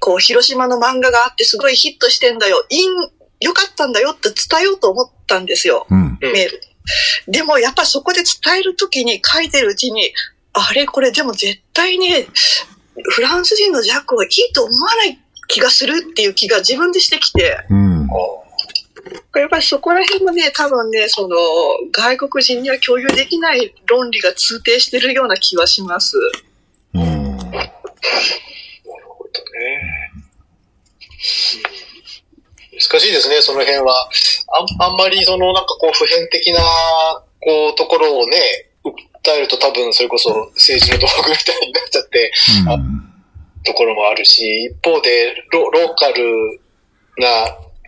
こう、広島の漫画があってすごいヒットしてんだよ。いいん、よかったんだよって伝えようと思ったんですよ。うん。メール。でもやっぱそこで伝えるときに書いてるうちに、あれこれでも絶対ね、フランス人のジャックはいいと思わない気がするっていう気が自分でしてきて、うん。やっぱりそこら辺もね、多分ね、その、外国人には共有できない論理が通底してるような気はします。うん。なるほどね。難しいですね、その辺は。あんあんまりそのなんかこう普遍的なこうところをね、訴えると多分それこそ政治の道具みたいになっちゃってところもあるし、一方でロローカルな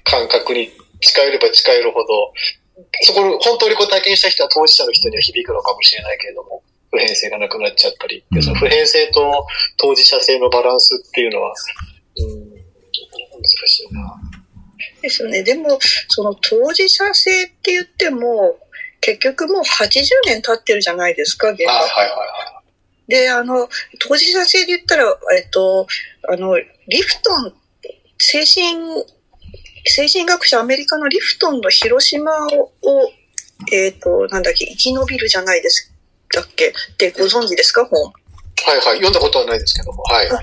感覚に近寄れば近寄るほど、そこを本当にこう体験した人は当事者の人には響くのかもしれないけれども、普遍性がなくなっちゃったり、うんその普遍性と当事者性のバランスっていうのは、うん、難しいな。ですね。でも、その当事者性って言っても、結局もう80年経ってるじゃないですか、現あ場。はいはいはで、あの、当事者性で言ったら、えっと、あの、リフトン、精神、精神学者アメリカのリフトンの広島を、えっと、なんだっけ、生き延びるじゃないですだっけ？ってご存知ですか、本。い。はいはい。読んだことはないですけども。はい。あ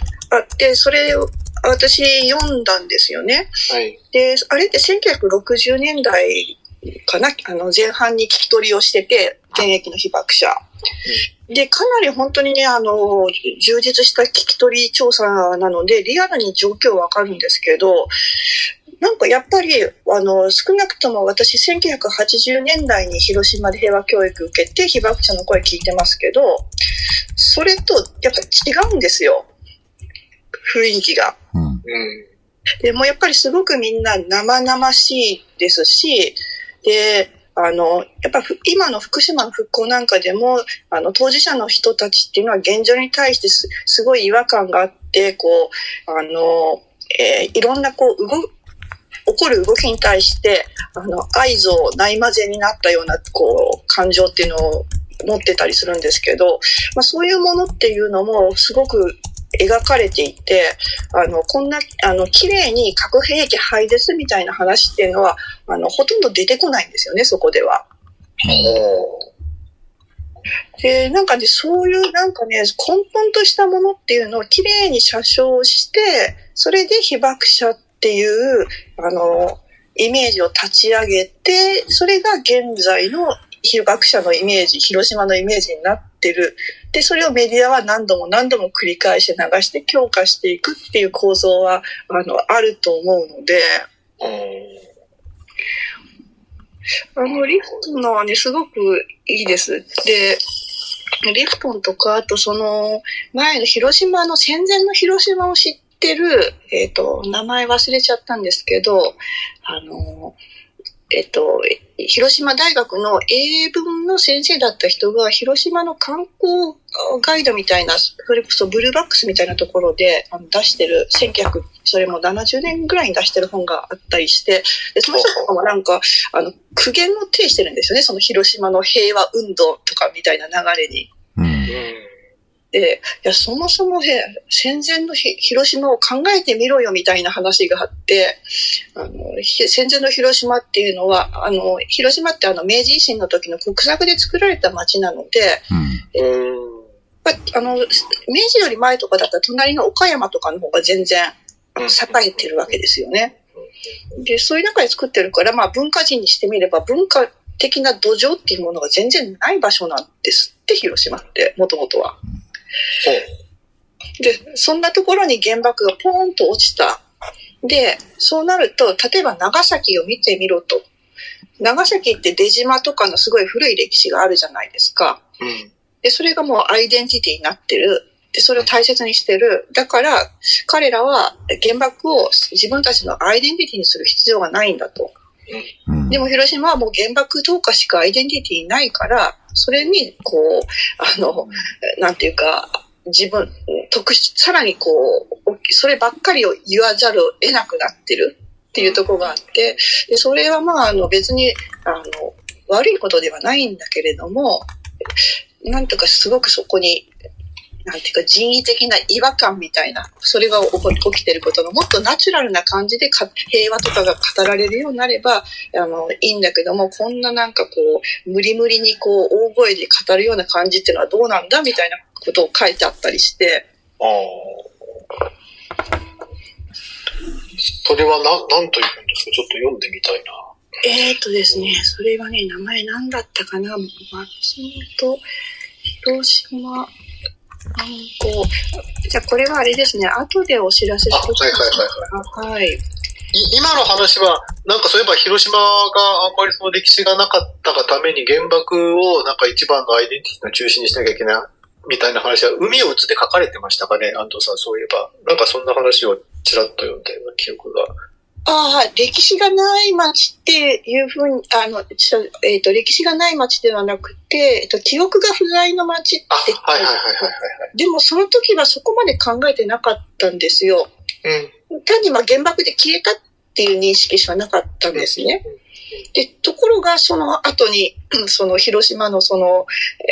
で、それを私読んだんですよね。はい。で、あれって1960年代かな？あの、前半に聞き取りをしてて、現役の被爆者。で、かなり本当にね、あの、充実した聞き取り調査なので、リアルに状況わかるんですけど、なんかやっぱり、あの、少なくとも私、1980年代に広島で平和教育受けて、被爆者の声聞いてますけど、それとやっぱ違うんですよ。雰囲気が。うん。うん。でもやっぱりすごくみんな生々しいですし、で、あの、やっぱふ今の福島の復興なんかでも、あの、当事者の人たちっていうのは現状に対してすすごい違和感があって、こう、あの、えーいろんなこう、動、起こる動きに対して、あの、愛憎ないまぜになったような、こう、感情っていうのを持ってたりするんですけど、まあそういうものっていうのもすごく描かれていて、あの、こんな、あの、綺麗に核兵器廃絶みたいな話っていうのは、あの、ほとんど出てこないんですよね、そこでは。で、なんかね、そういうなんかね、根本としたものっていうのを綺麗に写生して、それで被爆者っっていう、あの、イメージを立ち上げて、それが現在の被爆者のイメージ、広島のイメージになってる。で、それをメディアは何度も何度も繰り返して流して強化していくっていう構造は、あの、あると思うので、あの、リフトのはね、すごくいいです。で、リフトンとか、あとその、前の広島の、戦前の広島を知ってる、えっ、と、名前忘れちゃったんですけど、あの、えっ、と、広島大学の英文の先生だった人が、広島の観光ガイドみたいな、それこそブルーバックスみたいなところであの出してる、1900、それも70年ぐらいに出してる本があったりして、で、その人とかもなんか、あの、苦言の呈してるんですよね。その広島の平和運動とかみたいな流れに。うん。で、いや、そもそもへ戦前のひ広島を考えてみろよみたいな話があって、あの、ひ戦前の広島っていうのは、あの、広島ってあの、明治維新の時の国策で作られた町なので、うん。うん。まああの、明治より前とかだったら隣の岡山とかの方が全然うん栄えてるわけですよね。で、そういう中で作ってるから、まあ文化人にしてみれば文化的な土壌っていうものが全然ない場所なんですって、広島って、もともとは。で、そんなところに原爆がポーンと落ちた。で、そうなると、例えば長崎を見てみろと。長崎って出島とかのすごい古い歴史があるじゃないですか。うん。で、それがもうアイデンティティになってる。で、それを大切にしてる。だから、彼らは原爆を自分たちのアイデンティティにする必要がないんだと。でも広島はもう原爆投下しかアイデンティティないから、それに、こう、あの、なんていうか、自分、特殊、さらにこう、そればっかりを言わざるを得なくなってるっていうところがあって、で、それはまあ、あの別に、あの、悪いことではないんだけれども、なんとかすごくそこに、なんていうか人為的な違和感みたいな、それが起こ起きてることがもっとナチュラルな感じでか平和とかが語られるようになれば、あの、いいんだけども、こんななんかこう、無理無理にこう、大声で語るような感じっていうのはどうなんだみたいなことを書いてあったりして、ああ。それはな、なんというんですか？ちょっと読んでみたいな。えーとですね、それはね、名前なんだったかな？松本、広島、観光。じゃあこれはあれですね、後でお知らせしあ、てはいはいはいはい。はい。い今の話は、なんかそういえば広島があんまりその歴史がなかったがために原爆をなんか一番のアイデンティティの中心にしなきゃいけないみたいな話は海を打つで書かれてましたかね、安藤さんそういえば。なんかそんな話をちらっと読んだような記憶が。ああ、歴史がない町っていうふうに、あの、ちょえっ、と、歴史がない町ではなくて、えっ、と、記憶が不在の町ってあ、はいはいはいはいはいでもその時はそこまで考えてなかったんですよ。はい。うん。単にまあ原爆で消えたっていう認識しかなかったんですね。で、ところがその後に、その広島のその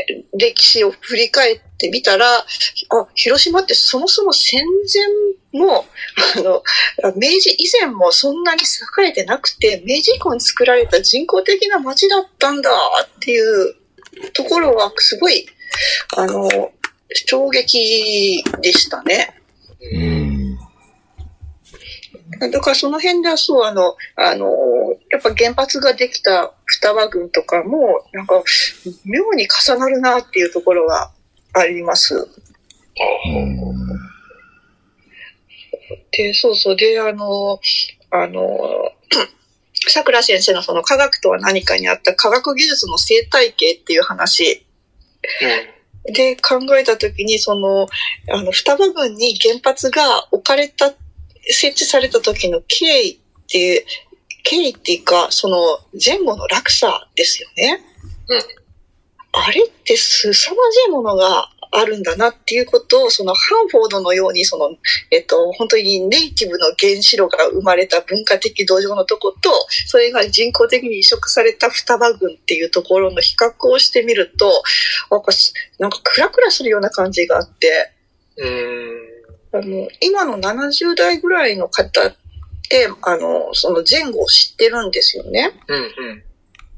えー歴史を振り返ってみたら、あ、広島ってそもそも戦前も、あの、明治以前もそんなに栄えてなくて、明治以降に作られた人工的な街だったんだっていうところはすごい、あの、衝撃でしたね。うん。だからその辺ではそう、あの、あの、やっぱ原発ができた双葉郡とかも、なんか、妙に重なるなっていうところがあります。で、そうそう。で、あの、あの、桜先生のその科学とは何かにあった科学技術の生態系っていう話で考えたときに、その、あの、双葉郡に原発が置かれた、設置された時の経緯っていう、経緯っていうか、その前後の落差ですよね。うんあれって凄まじいものがあるんだなっていうことを、そのハンフォードのように、その、えっと、本当にネイティブの原子炉が生まれた文化的土壌のとこと、それが人工的に移植された双葉郡っていうところの比較をしてみると、なんかす、なんかクラクラするような感じがあって、うん。あの、今の70代ぐらいの方って、あの、その前後を知ってるんですよね。うん。うん。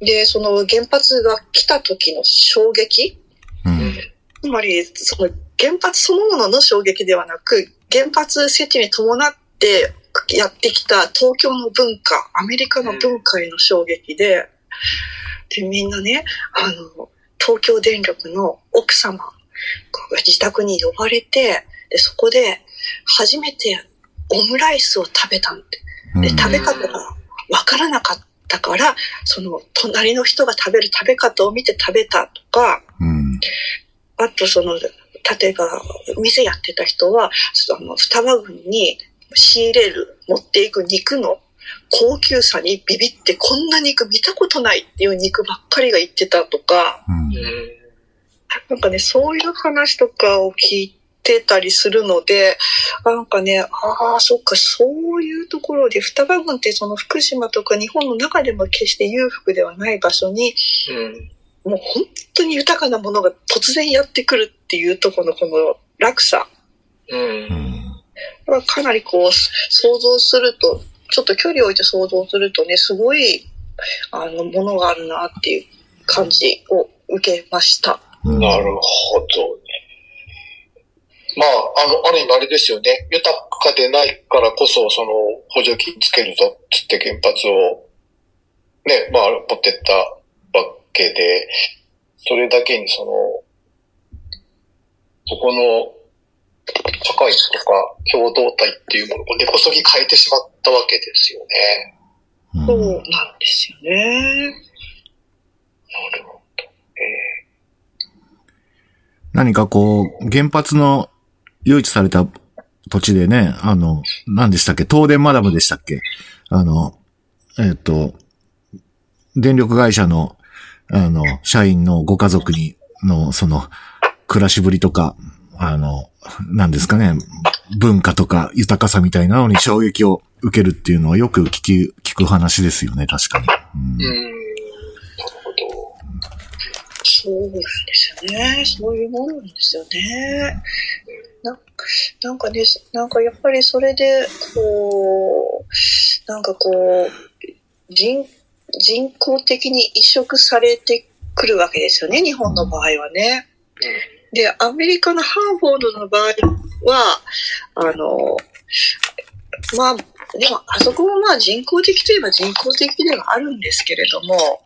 で、その原発が来た時の衝撃うん。つまり、その原発そのものの衝撃ではなく、原発設置に伴ってやってきた東京の文化、アメリカの文化への衝撃で、で、みんなね、あの、東京電力の奥様が自宅に呼ばれて、で、そこで初めてオムライスを食べたんで、で、食べ方がわからなかったから、その隣の人が食べる食べ方を見て食べたとか、うん。あとその、例えば、店やってた人は、その、双葉郡に仕入れる、持っていく肉の高級さにビビって、こんな肉見たことないっていう肉ばっかりが言ってたとか、うん。なんかね、そういう話とかを聞いてたりするので、なんかね、ああ、そっか、そういうところで、双葉郡ってその福島とか日本の中でも決して裕福ではない場所に、うん。もう本当に豊かなものが突然やってくるっていうところのこの落差うん。はかなりこう想像すると、ちょっと距離を置いて想像するとね、すごいあのものがあるなっていう感じを受けました。うん。なるほどね。まあ、あの、ある意味あれですよね。豊かでないからこそ、その、補助金つけるぞっつって原発を、ね、まあ、持ってったわけで、それだけにその、そこの、社会とか共同体っていうものを根こそぎ変えてしまったわけですよね。うんそうなんですよね。なるほど。え何かこう、原発の誘致された土地でね、あの、何でしたっけ？東電マダムでしたっけ？あの、えっ、と、電力会社の、あの、社員のご家族に、の、その、暮らしぶりとか、あの、なんですかね、文化とか豊かさみたいなのに衝撃を受けるっていうのはよく聞き、聞く話ですよね、確かに。うん。そうなんですよね。そういうものなんですよね。なんかなんかね、なんかやっぱりそれで、こう、なんかこう、人、人工的に移植されてくるわけですよね、日本の場合はね。で、アメリカのハーフォードの場合は、あの、まあ、でも、あそこもまあ人工的といえば人工的ではあるんですけれども、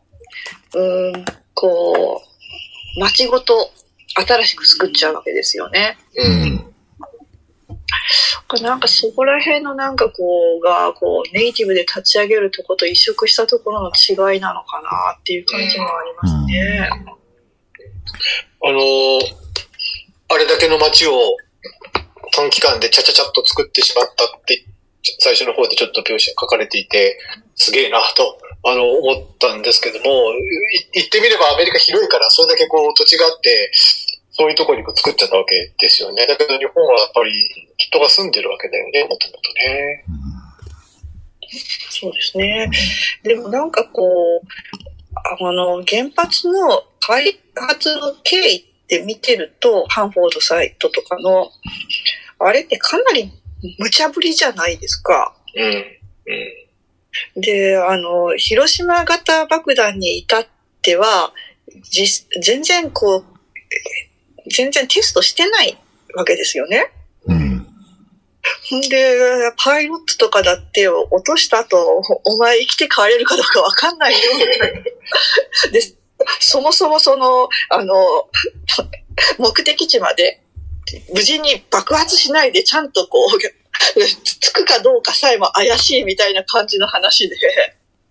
うん、こう、街ごと新しく作っちゃうわけですよね。うん。なんかそこら辺のなんかこうが、こう、ネイティブで立ち上げるとこと移植したところの違いなのかなっていう感じもありますね。あのーあれだけの街を短期間でちゃちゃちゃっと作ってしまったって、最初の方でちょっと描写書かれていて、すげえなと、あの、思ったんですけども、い言ってみればアメリカ広いから、それだけこう土地があって、そういうところにこう作っちゃったわけですよね。だけど日本はやっぱり人が住んでるわけだよね、もともとね。そうですね。でもなんかこう、あの、原発の開発の経緯って見てると、ハンフォードサイトとかの、あれってかなり無茶ぶりじゃないですか。うん。うん。で、あの、広島型爆弾に至っては、実全然こう、全然テストしてないわけですよね。うん。んで、パイロットとかだって落とした後、お前生きて帰れるかどうかわかんないよ。で、そもそもその、あの、目的地まで無事に爆発しないでちゃんとこう、つくかどうかさえも怪しいみたいな感じの話で、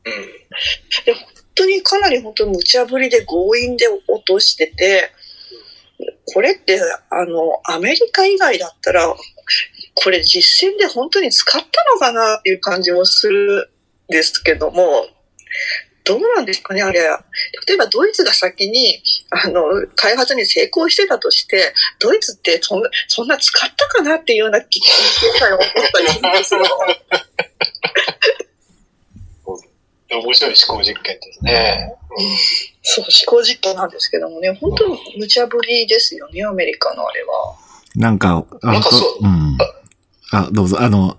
うん。本当にかなり本当に無茶ぶりで強引で落としてて、これって、あの、アメリカ以外だったら、これ実践で本当に使ったのかなっていう感じもするんですけども、どうなんですかね、あれ。例えばドイツが先に、あの、開発に成功してたとして、ドイツってそんな、そんな使ったかなっていうような気が思ったりするんですよ。面白い思考実験ですね。そう、思考実験なんですけどもね、本当に無茶ぶりですよね、アメリカのあれは。なんか、あなんかそううん。あ、どうぞ。あの、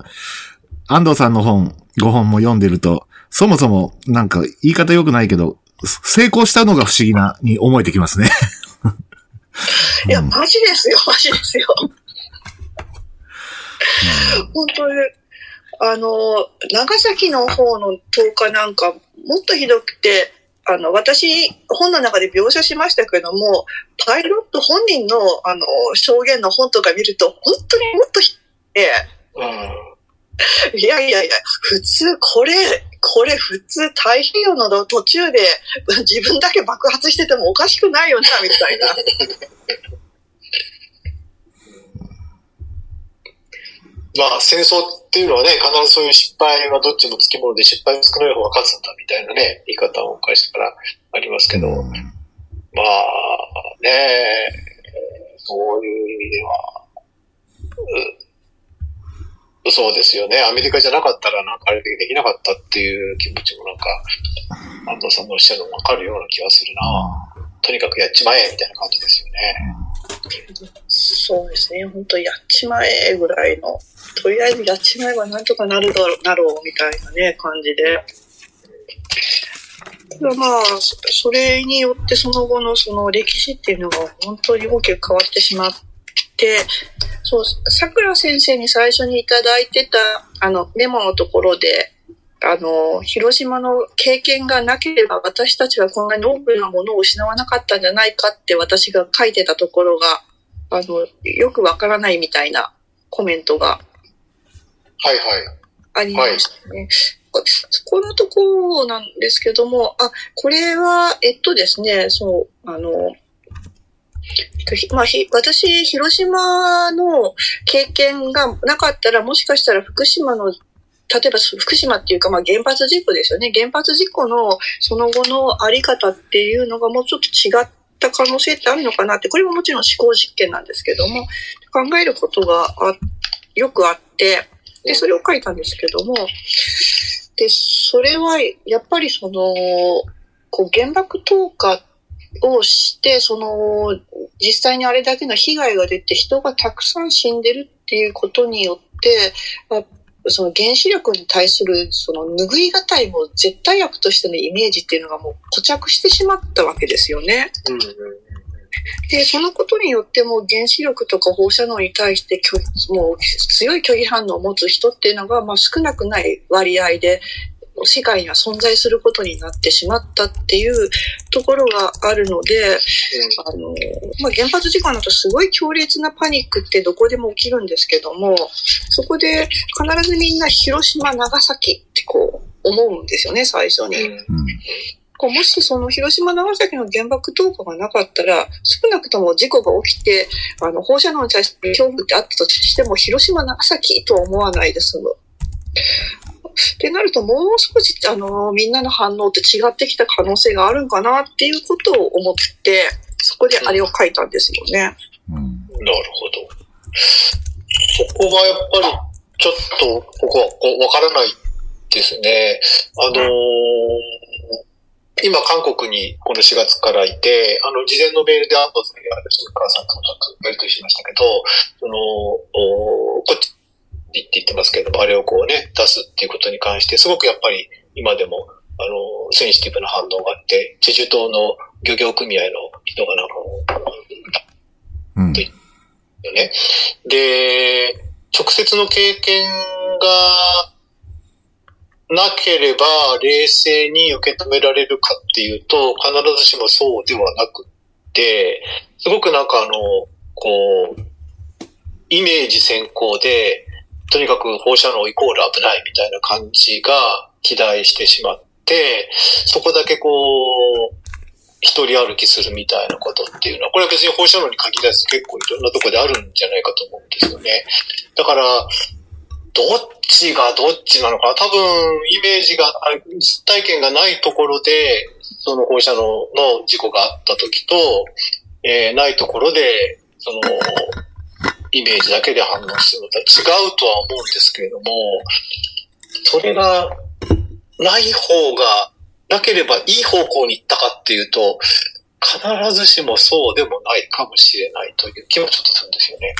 安藤さんの本、5本も読んでると、そもそも、なんか、言い方良くないけど、成功したのが不思議な、に思えてきますね。いや、うんマジですよ、マジですよ。本当に、あの、長崎の方の投下なんか、もっとひどくて、あの、私、本の中で描写しましたけども、パイロット本人の、あの、証言の本とか見ると、本当にもっとひどくて、うん。いやいやいや、普通、これ、これ普通太平洋の途中で 自分だけ爆発しててもおかしくないよな、みたいな。まあ、戦争っていうのはね、必ずそういう失敗はどっちもつきもので失敗の少ない方が勝つんだみたいなね、言い方も昔からありますけど、うん。まあ、ねそういう意味では、うそうですよね。アメリカじゃなかったらなんかあれできなかったっていう気持ちもなんか、安藤さんのおっしゃるのもわかるような気がするな。とにかくやっちまえみたいな感じですよね。そうですね、本当やっちまえぐらいの、とりあえずやっちまえばなんとかなるだろう、なろうみたいなね、感じで。ただまあ、そそれによってその後のその歴史っていうのが本当に大きく変わってしまって、そう、桜先生に最初にいただいてたあのメモのところで、あの、広島の経験がなければ私たちはこんなに多くのものを失わなかったんじゃないかって私が書いてたところが、あの、よくわからないみたいなコメントがはいはい。ありましたね。そこのところなんですけども、あ、これは、えっとですね、そう、あの、ひまあ、ひ私、広島の経験がなかったら、もしかしたら福島の、例えば福島っていうか、まあ、原発事故ですよね。原発事故のその後のあり方っていうのがもうちょっと違った可能性ってあるのかなって、これももちろん思考実験なんですけども、考えることがあよくあって、で、それを書いたんですけども、で、それは、やっぱりその、こう、原爆投下っをして、その、実際にあれだけの被害が出て人がたくさん死んでるっていうことによって、まあその原子力に対するその拭いがたいもう絶対悪としてのイメージっていうのがもう固着してしまったわけですよね。うんうんで、そのことによってもう原子力とか放射能に対してもう強い拒否反応を持つ人っていうのがまあ少なくない割合で世界には存在することになってしまったっていうところがあるので、あの、まあ、原発事故の後すごい強烈なパニックってどこでも起きるんですけども、そこで必ずみんな広島、長崎ってこう思うんですよね、最初に。うんうん。こうもしその広島、長崎の原爆投下がなかったら、少なくとも事故が起きて、あの、放射能に対して恐怖ってあったとしても、広島、長崎とは思わないで済む。ってなると、もう少し、あの、みんなの反応って違ってきた可能性があるんかなっていうことを思って、そこであれを書いたんですよね。うん。なるほど。そこがやっぱり、ちょっと、ここはわからないですね。あのー今、韓国にこの4月からいて、あの、事前のメールでアンドさんや吉川さんともちょっとやりとりしましたけど、その、おこっちって言ってますけれども、あれをこうね、出すっていうことに関して、すごくやっぱり今でも、あの、センシティブな反応があって、チェジュ島の漁業組合の人がなんか、うん。よね。で、直接の経験がなければ冷静に受け止められるかっていうと、必ずしもそうではなくって、すごくなんかあの、こう、イメージ先行で、とにかく放射能イコール危ないみたいな感じが肥大してしまって、そこだけこう、一人歩きするみたいなことっていうのは、これは別に放射能に限らず結構いろんなとこであるんじゃないかと思うんですよね。だから、どっちがどっちなのか多分、イメージが、実体験がないところで、その放射能の事故があった時と、えーないところで、その、イメージだけで反応するのとは違うとは思うんですけれども、それがない方が、なければいい方向に行ったかっていうと、必ずしもそうでもないかもしれないという気もちょっとするんですよね。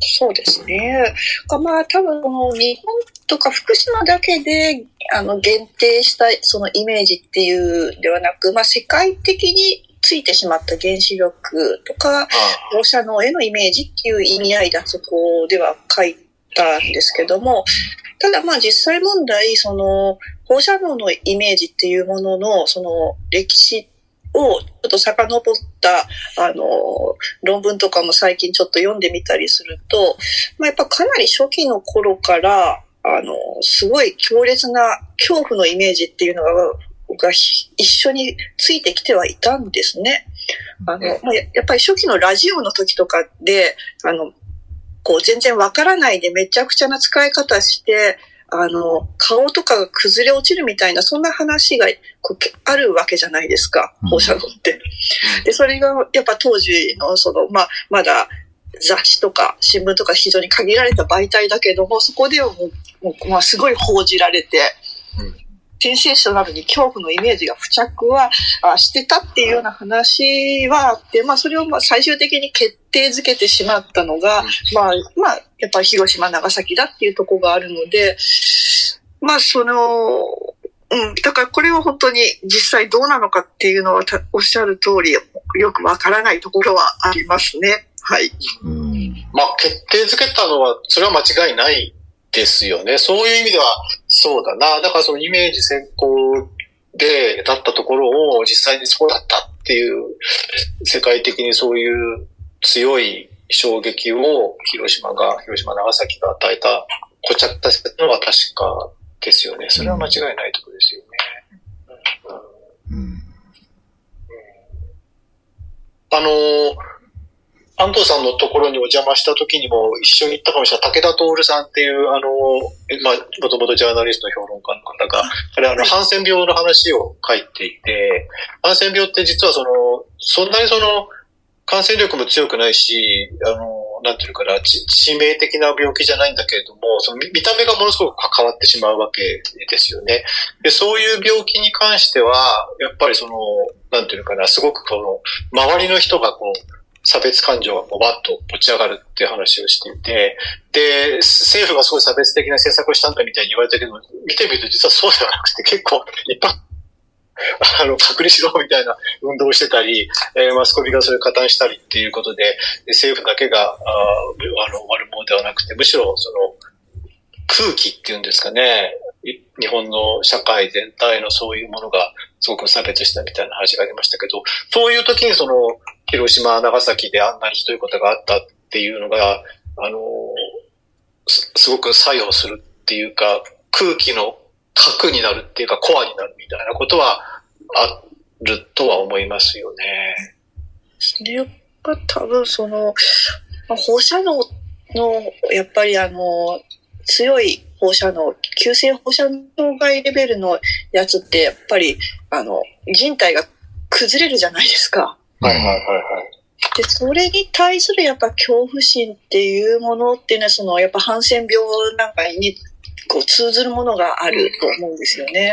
そうですね。かまあ多分日本とか福島だけであの限定したそのイメージっていうではなく、まあ世界的についてしまった原子力とかあ放射能へのイメージっていう意味合いであそこでは書いたんですけども、ただまあ実際問題、その放射能のイメージっていうもののその歴史をちょっと遡ったあの論文とかも最近ちょっと読んでみたりすると、まあ、やっぱかなり初期の頃からあのすごい強烈な恐怖のイメージっていうのがが一緒についてきてはいたんですね。あの、まあ、ややっぱり初期のラジオの時とかで、あの、こう全然わからないでめちゃくちゃな使い方して、あの、顔とかが崩れ落ちるみたいな、そんな話がこうあるわけじゃないですか、うん放射能って。で、それがやっぱ当時のその、まあ、まだ雑誌とか新聞とか非常に限られた媒体だけども、そこではもう、もうまあ、すごい報じられて、うんセンセーショナルに恐怖のイメージが付着はあしてたっていうような話はあって、まあそれをまあ最終的に決定づけてしまったのが、まあ、まあ、やっぱり広島、長崎だっていうところがあるので、まあその、うん、だからこれは本当に実際どうなのかっていうのはたおっしゃる通りよくわからないところはありますね。はい。うん。まあ、決定づけたのは、それは間違いないですよね。そういう意味では、そうだな。だからそのイメージ先行で、だったところを実際にそうだったっていう、世界的にそういう強い衝撃を広島が、広島、長崎が与えた、こちゃったのは確かですよね。それは間違いないところですよね。うんうん。あのー安藤さんのところにお邪魔した時にも一緒に行ったかもしれない武田徹さんっていう、あの、まあ、もともとジャーナリスト評論家の方が、あれ、あの、ハンセン病の話を書いていて、ハンセン病って実はその、そんなにその、感染力も強くないし、あの、なんていうかな、致命的な病気じゃないんだけれども、その見た目がものすごく変わってしまうわけですよね。で、そういう病気に関しては、やっぱりその、なんていうかな、すごくこの、周りの人がこう、差別感情がバッと持ち上がるっていう話をしていて、で、政府がすごい差別的な政策をしたんだみたいに言われたけど、見てみると実はそうではなくて結構一般 あの、隔離しろみたいな運動をしてたり、えー、マスコミがそれ加担したりっていうことで、政府だけが、ああの、悪者ではなくて、むしろその、空気っていうんですかね、日本の社会全体のそういうものがすごく差別したみたいな話がありましたけど、そういう時にその、広島、長崎であんなにひどいことがあったっていうのが、あの、すすごく作用するっていうか、空気の核になるっていうかコアになるみたいなことはあるとは思いますよね。で、やっぱ多分その、放射能の、やっぱりあの、強い放射能、急性放射能害レベルのやつって、やっぱり、あの、人体が崩れるじゃないですか。はいはいはいはい。で、それに対するやっぱ恐怖心っていうものっていうのは、その、やっぱハンセン病なんかにこう通ずるものがあると思うんですよね。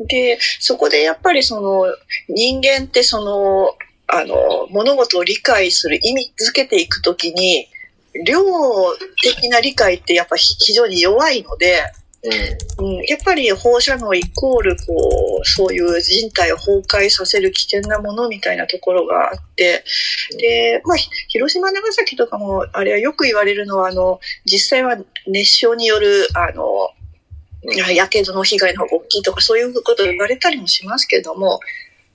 で、そこでやっぱりその人間ってその、あの、物事を理解する意味づけていくときに、量的な理解ってやっぱ非常に弱いので、うん、やっぱり放射能イコールこうそういう人体を崩壊させる危険なものみたいなところがあってで、まあ、広島長崎とかもあれはよく言われるのはあの実際は熱傷によるあのやけどの被害の方が大きいとかそういうこと言われたりもしますけども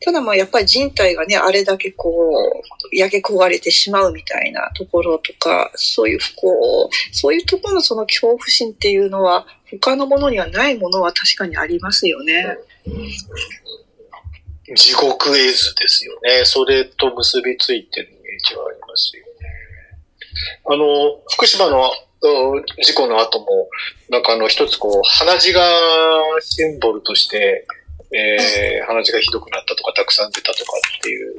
ただまあやっぱり人体がね、あれだけこう、焼け焦がれてしまうみたいなところとか、そういうこう、そういうところのその恐怖心っていうのは、他のものにはないものは確かにありますよね。地獄絵図ですよね。それと結びついてるイメージはありますよね。あの、福島の事故の後も、なんかあの一つこう、鼻血がシンボルとして、えー、鼻血がひどくなったとか、たくさん出たとかっていう、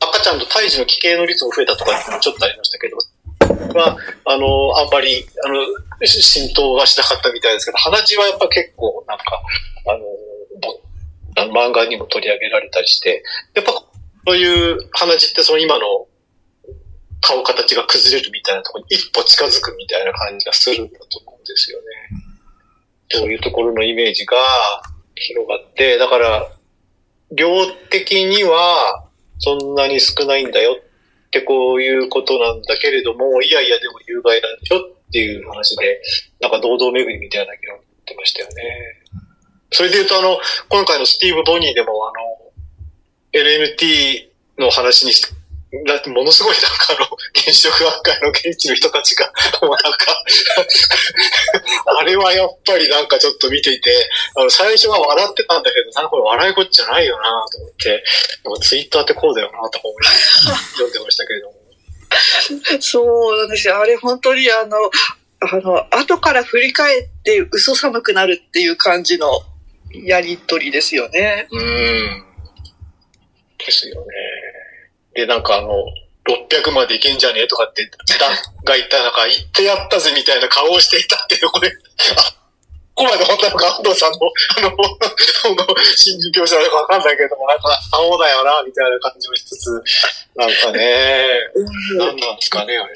赤ちゃんと胎児の奇形の率も増えたとかっていうのもちょっとありましたけど、まあ、あの、あんまり、あの、浸透はしなかったみたいですけど、鼻血はやっぱ結構、なんか、あの、漫画にも取り上げられたりして、やっぱ、そういう鼻血ってその今の顔形が崩れるみたいなところに一歩近づくみたいな感じがするんだと思うんですよね。そういうところのイメージが、広がって、だから、量的にはそんなに少ないんだよってこういうことなんだけれども、いやいやでも有害なんでしょっていう話で、なんか堂々巡りみたいな議論ってましたよね。それで言うとあの、今回のスティーブ・ボニーでもあの、LNT の話に、だってものすごいなんかあの、原子力学会の現地の人たちが、もうなんか あれはやっぱりなんかちょっと見ていて、あの、最初は笑ってたんだけど、なんかこれ笑いこっちゃないよなと思って、ツイッターってこうだよなと思い読んでましたけれども。そうなんですよ。あれ本当にあの、あの、後から振り返って嘘寒くなるっていう感じのやりとりですよね。うん。ですよね。で、なんかあの、600までいけんじゃねえとかって、ダンが言ったらなんか、言ってやったぜみたいな顔をしていたっていう、これ、あ、ここまで本当なのか、安藤さんの、あの、新人業者なのかわかんないけれども、なんか、青だよな、みたいな感じもしつつ、なんかね、何なんですかね、あれね。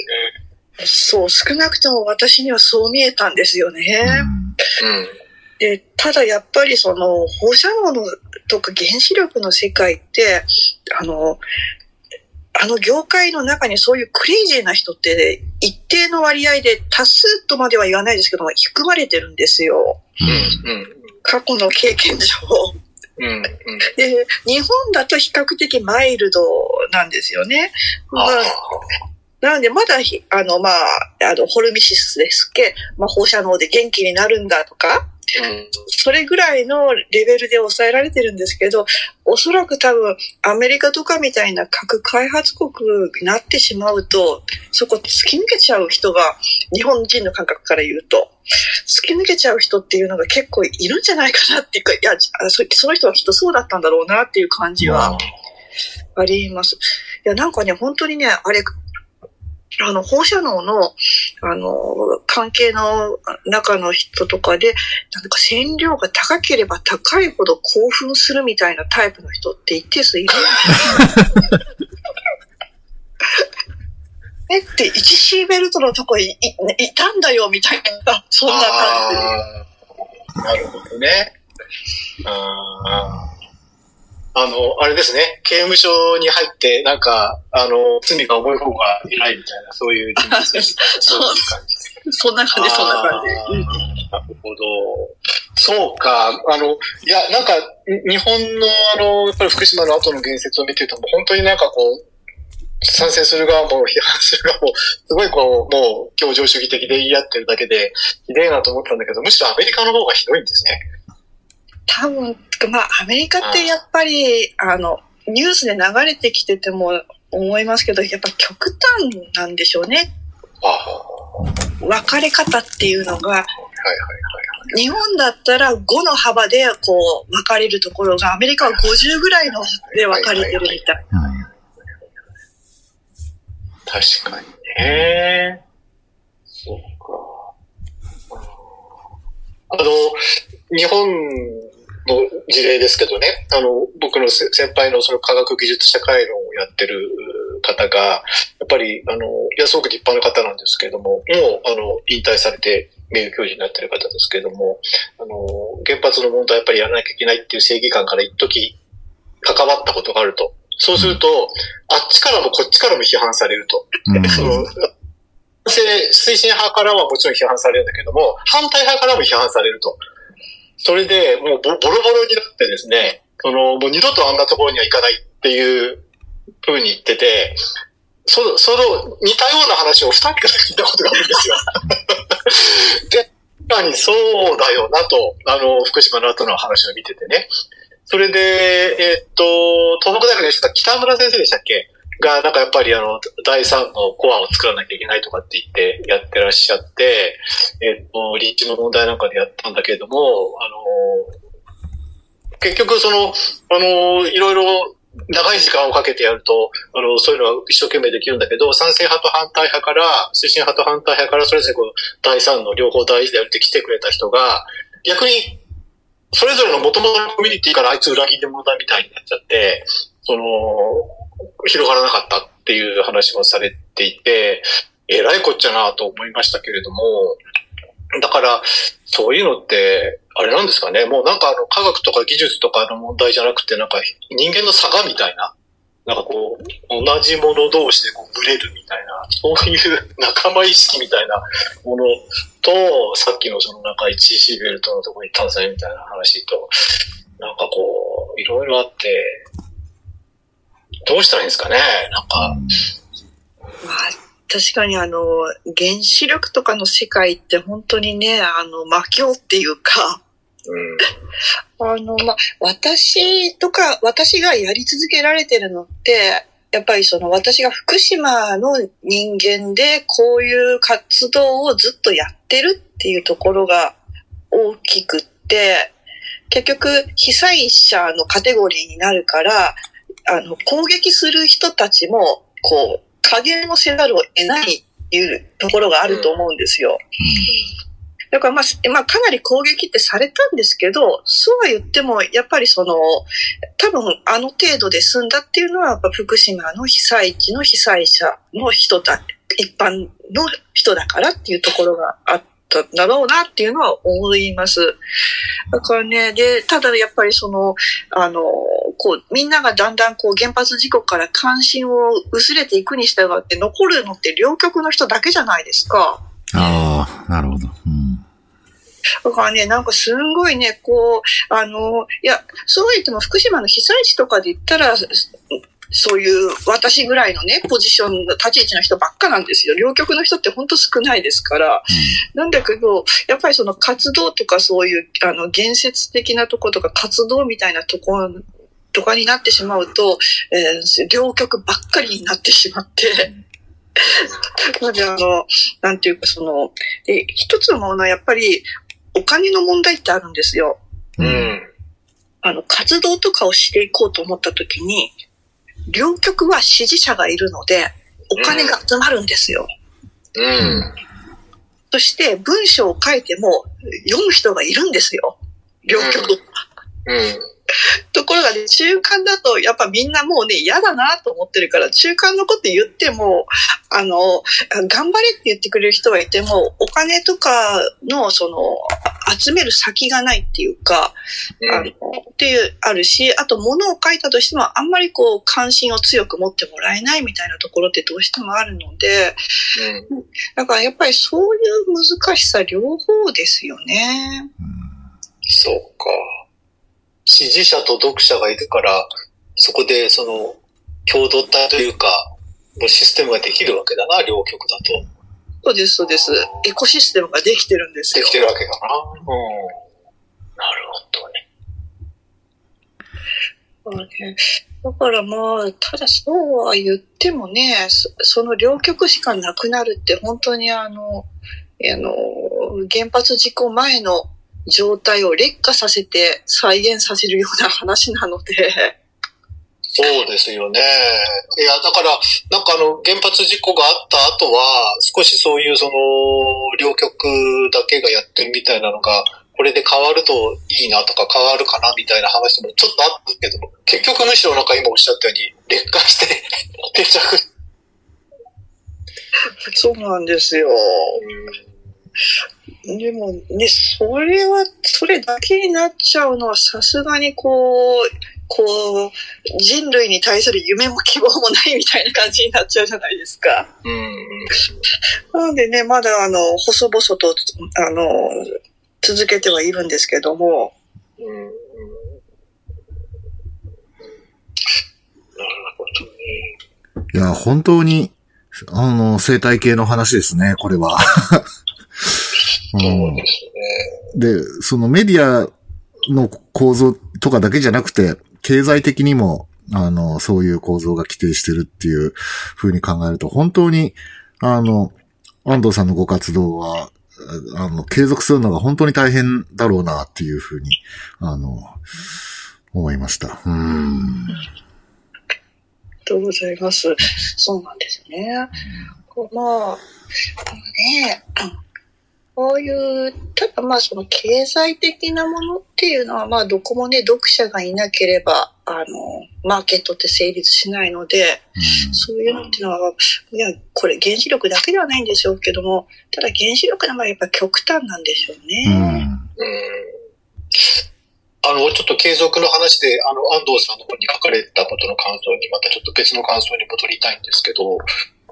そう、少なくとも私にはそう見えたんですよね。うん。で、ただやっぱりその放射能のとか原子力の世界って、あの、あの業界の中にそういうクレイジーな人って一定の割合で多数とまでは言わないですけども含まれてるんですよ。うんうん、過去の経験上。うんうん、で、日本だと比較的マイルドなんですよね。まあ、なので、まだ、あの、まあ、あの、ホルミシスですっけ、まあ、放射能で元気になるんだとか、うんそれぐらいのレベルで抑えられてるんですけど、おそらく多分アメリカとかみたいな核開発国になってしまうと、そこ突き抜けちゃう人が、日本人の感覚から言うと、突き抜けちゃう人っていうのが結構いるんじゃないかなっていうか、いや、その人はきっとそうだったんだろうなっていう感じはあります。いや、なんかね、本当にね、あれ、あの、放射能の、あの、関係の中の人とかで、なんか線量が高ければ高いほど興奮するみたいなタイプの人って一定数いるんです えって、1シーベルトのとこいいいたんだよ、みたいな、そんな感じ。なるほどね。ああの、あれですね、刑務所に入って、なんか、あの、罪が重い方が偉いみたいな、そういう人物です。そういう感じ。そんな感じ、そんな感じ。なるほど。そうか。あの、いや、なんか、日本の、あの、やっぱり福島の後の言説を見てると、本当になんかこう、賛成する側も批判する側も、すごいこう、もう、協情主義的で言い合ってるだけで、ひでえなと思ったんだけど、むしろアメリカの方がひどいんですね。多分、まあ、アメリカってやっぱり、あの、ニュースで流れてきてても思いますけど、やっぱ極端なんでしょうね。分かれ方っていうのが、日本だったら5の幅でこう分かれるところが、アメリカは50ぐらいので分かれてるみたい。確かにね。そうか。あの、日本の事例ですけどね、あの、僕の先輩のその科学技術社会論をやってる方が、やっぱり、あの、いや、すごく立派な方なんですけれども、もう、あの、引退されて、名誉教授になってる方ですけれども、あの、原発の問題やっぱりやらなきゃいけないっていう正義感から一時関わったことがあると。そうすると、あっちからもこっちからも批判されると。うん、その 推進派からはもちろん批判されるんだけども、反対派からも批判されると。それで、もうボロボロになってですね、その、もう二度とあんなところには行かないっていうふうに言ってて、そのその似たような話を二人から聞いたことがあるんですよ。で、確かにそうだよなと、あの、福島の後の話を見ててね。それで、えー、っと、東北大学でした北村先生でしたっけ？が、なんかやっぱりあの、第3のコアを作らなきゃいけないとかって言ってやってらっしゃって、えっと、立地の問題なんかでやったんだけれども、あの、結局その、あの、いろいろ長い時間をかけてやると、あの、そういうのは一生懸命できるんだけど、賛成派と反対派から、推進派と反対派から、それぞれこう、第3の両方大事だよって来てくれた人が、逆に、それぞれの元々のコミュニティからあいつ裏切り者だみたいになっちゃって、その、広がらなかったっていう話もされていて、えらいこっちゃなと思いましたけれども、だから、そういうのって、あれなんですかね。もうなんかあの科学とか技術とかの問題じゃなくて、なんか人間の差がみたいな。なんかこう、同じもの同士でこうブレるみたいな、そういう仲間意識みたいなものと、さっきのそのなんか 1C ベルトのところに行ったんですねみたいな話と、なんかこう、いろいろあって、どうしたらいいんですかね？なんか。まあ、確かにあの、原子力とかの世界って本当にね、あの、魔境っていうか、うん、あの、まあ、私とか、私がやり続けられてるのって、やっぱりその私が福島の人間でこういう活動をずっとやってるっていうところが大きくって、結局被災者のカテゴリーになるから、あの、攻撃する人たちも、こう、加減をせざるを得ないっていうところがあると思うんですよ。だからまあ、まあ、かなり攻撃ってされたんですけど、そうは言っても、やっぱりその、多分あの程度で済んだっていうのは、やっぱ福島の被災地の被災者の人だ、一般の人だからっていうところがあったんだろうなっていうのは思います。だからね、で、ただやっぱりその、あの、こう、みんながだんだんこう原発事故から関心を薄れていくに従って残るのって両極の人だけじゃないですか。ああ、なるほど。うん。だからね、なんかすんごいね、こう、あの、いや、そう言っても福島の被災地とかで言ったら、そういう私ぐらいのね、ポジションの立ち位置の人ばっかなんですよ。両極の人って本当少ないですから。なんだけど、やっぱりその活動とかそういう、あの、建設的なとことか活動みたいなとことかになってしまうと、えー両極ばっかりになってしまって、なので、あの、なんていうかその、で、一つのものはやっぱり、お金の問題ってあるんですよ。う。うんん。あの、活動とかをしていこうと思った時に、両極は支持者がいるので、お金が集まるんですよ。うん。そして、文章を書いても、読む人がいるんですよ。両極。うん。ところがね、中間だと、やっぱみんなもうね、嫌だなと思ってるから、中間のこと言っても、あの、頑張れって言ってくれる人はいても、お金とかの、その、集める先がないっていうか、あの、っていう、あるし、あと物を書いたとしても、あんまりこう、関心を強く持ってもらえないみたいなところってどうしてもあるので、うん。だからやっぱりそういう難しさ両方ですよね。そうか。支持者と読者がいるから、そこでその共同体というか、もうシステムができるわけだな、両極だと。そうです、そうです。エコシステムができてるんですよでき。てるわけだな。うん。なるほどね。だからまあ、ただそうは言ってもね、そその両極しかなくなるって本当にあの、あの、原発事故前の状態を劣化させて再現させるような話なので、そうですよね。いや、だから、なんかあの、原発事故があった後は、少しそういうその、両極だけがやってるみたいなのが、これで変わるといいなとか変わるかなみたいな話もちょっとあったけど、結局むしろなんか今おっしゃったように、劣化して 定着。そうなんですよ。でもね、それは、それだけになっちゃうのはさすがにこう、こう、人類に対する夢も希望もないみたいな感じになっちゃうじゃないですか。うん。なのでね、まだあの、細々と、あの、続けてはいるんですけども、うん。うん。なるほどね。いや、本当に、あの、生態系の話ですね、これは。うそうんですね。で、そのメディアの構造とかだけじゃなくて、経済的にも、あの、そういう構造が規定してるっていう風に考えると、本当に、あの、安藤さんのご活動は、あの、継続するのが本当に大変だろうなっていう風に、あの、思いました。うん。ありがとうございます。そうなんですね。まあ、ね、こういう、ただまあその経済的なものっていうのはまあどこもね、読者がいなければ、あの、マーケットって成立しないので、そういうのっていうのは、いや、これ原子力だけではないんでしょうけども、ただ原子力の場合やっぱ極端なんでしょううね。ん。うんあの、ちょっと継続の話で、あの、安藤さんの方に書かれたことの感想に、またちょっと別の感想に戻りたいんですけど、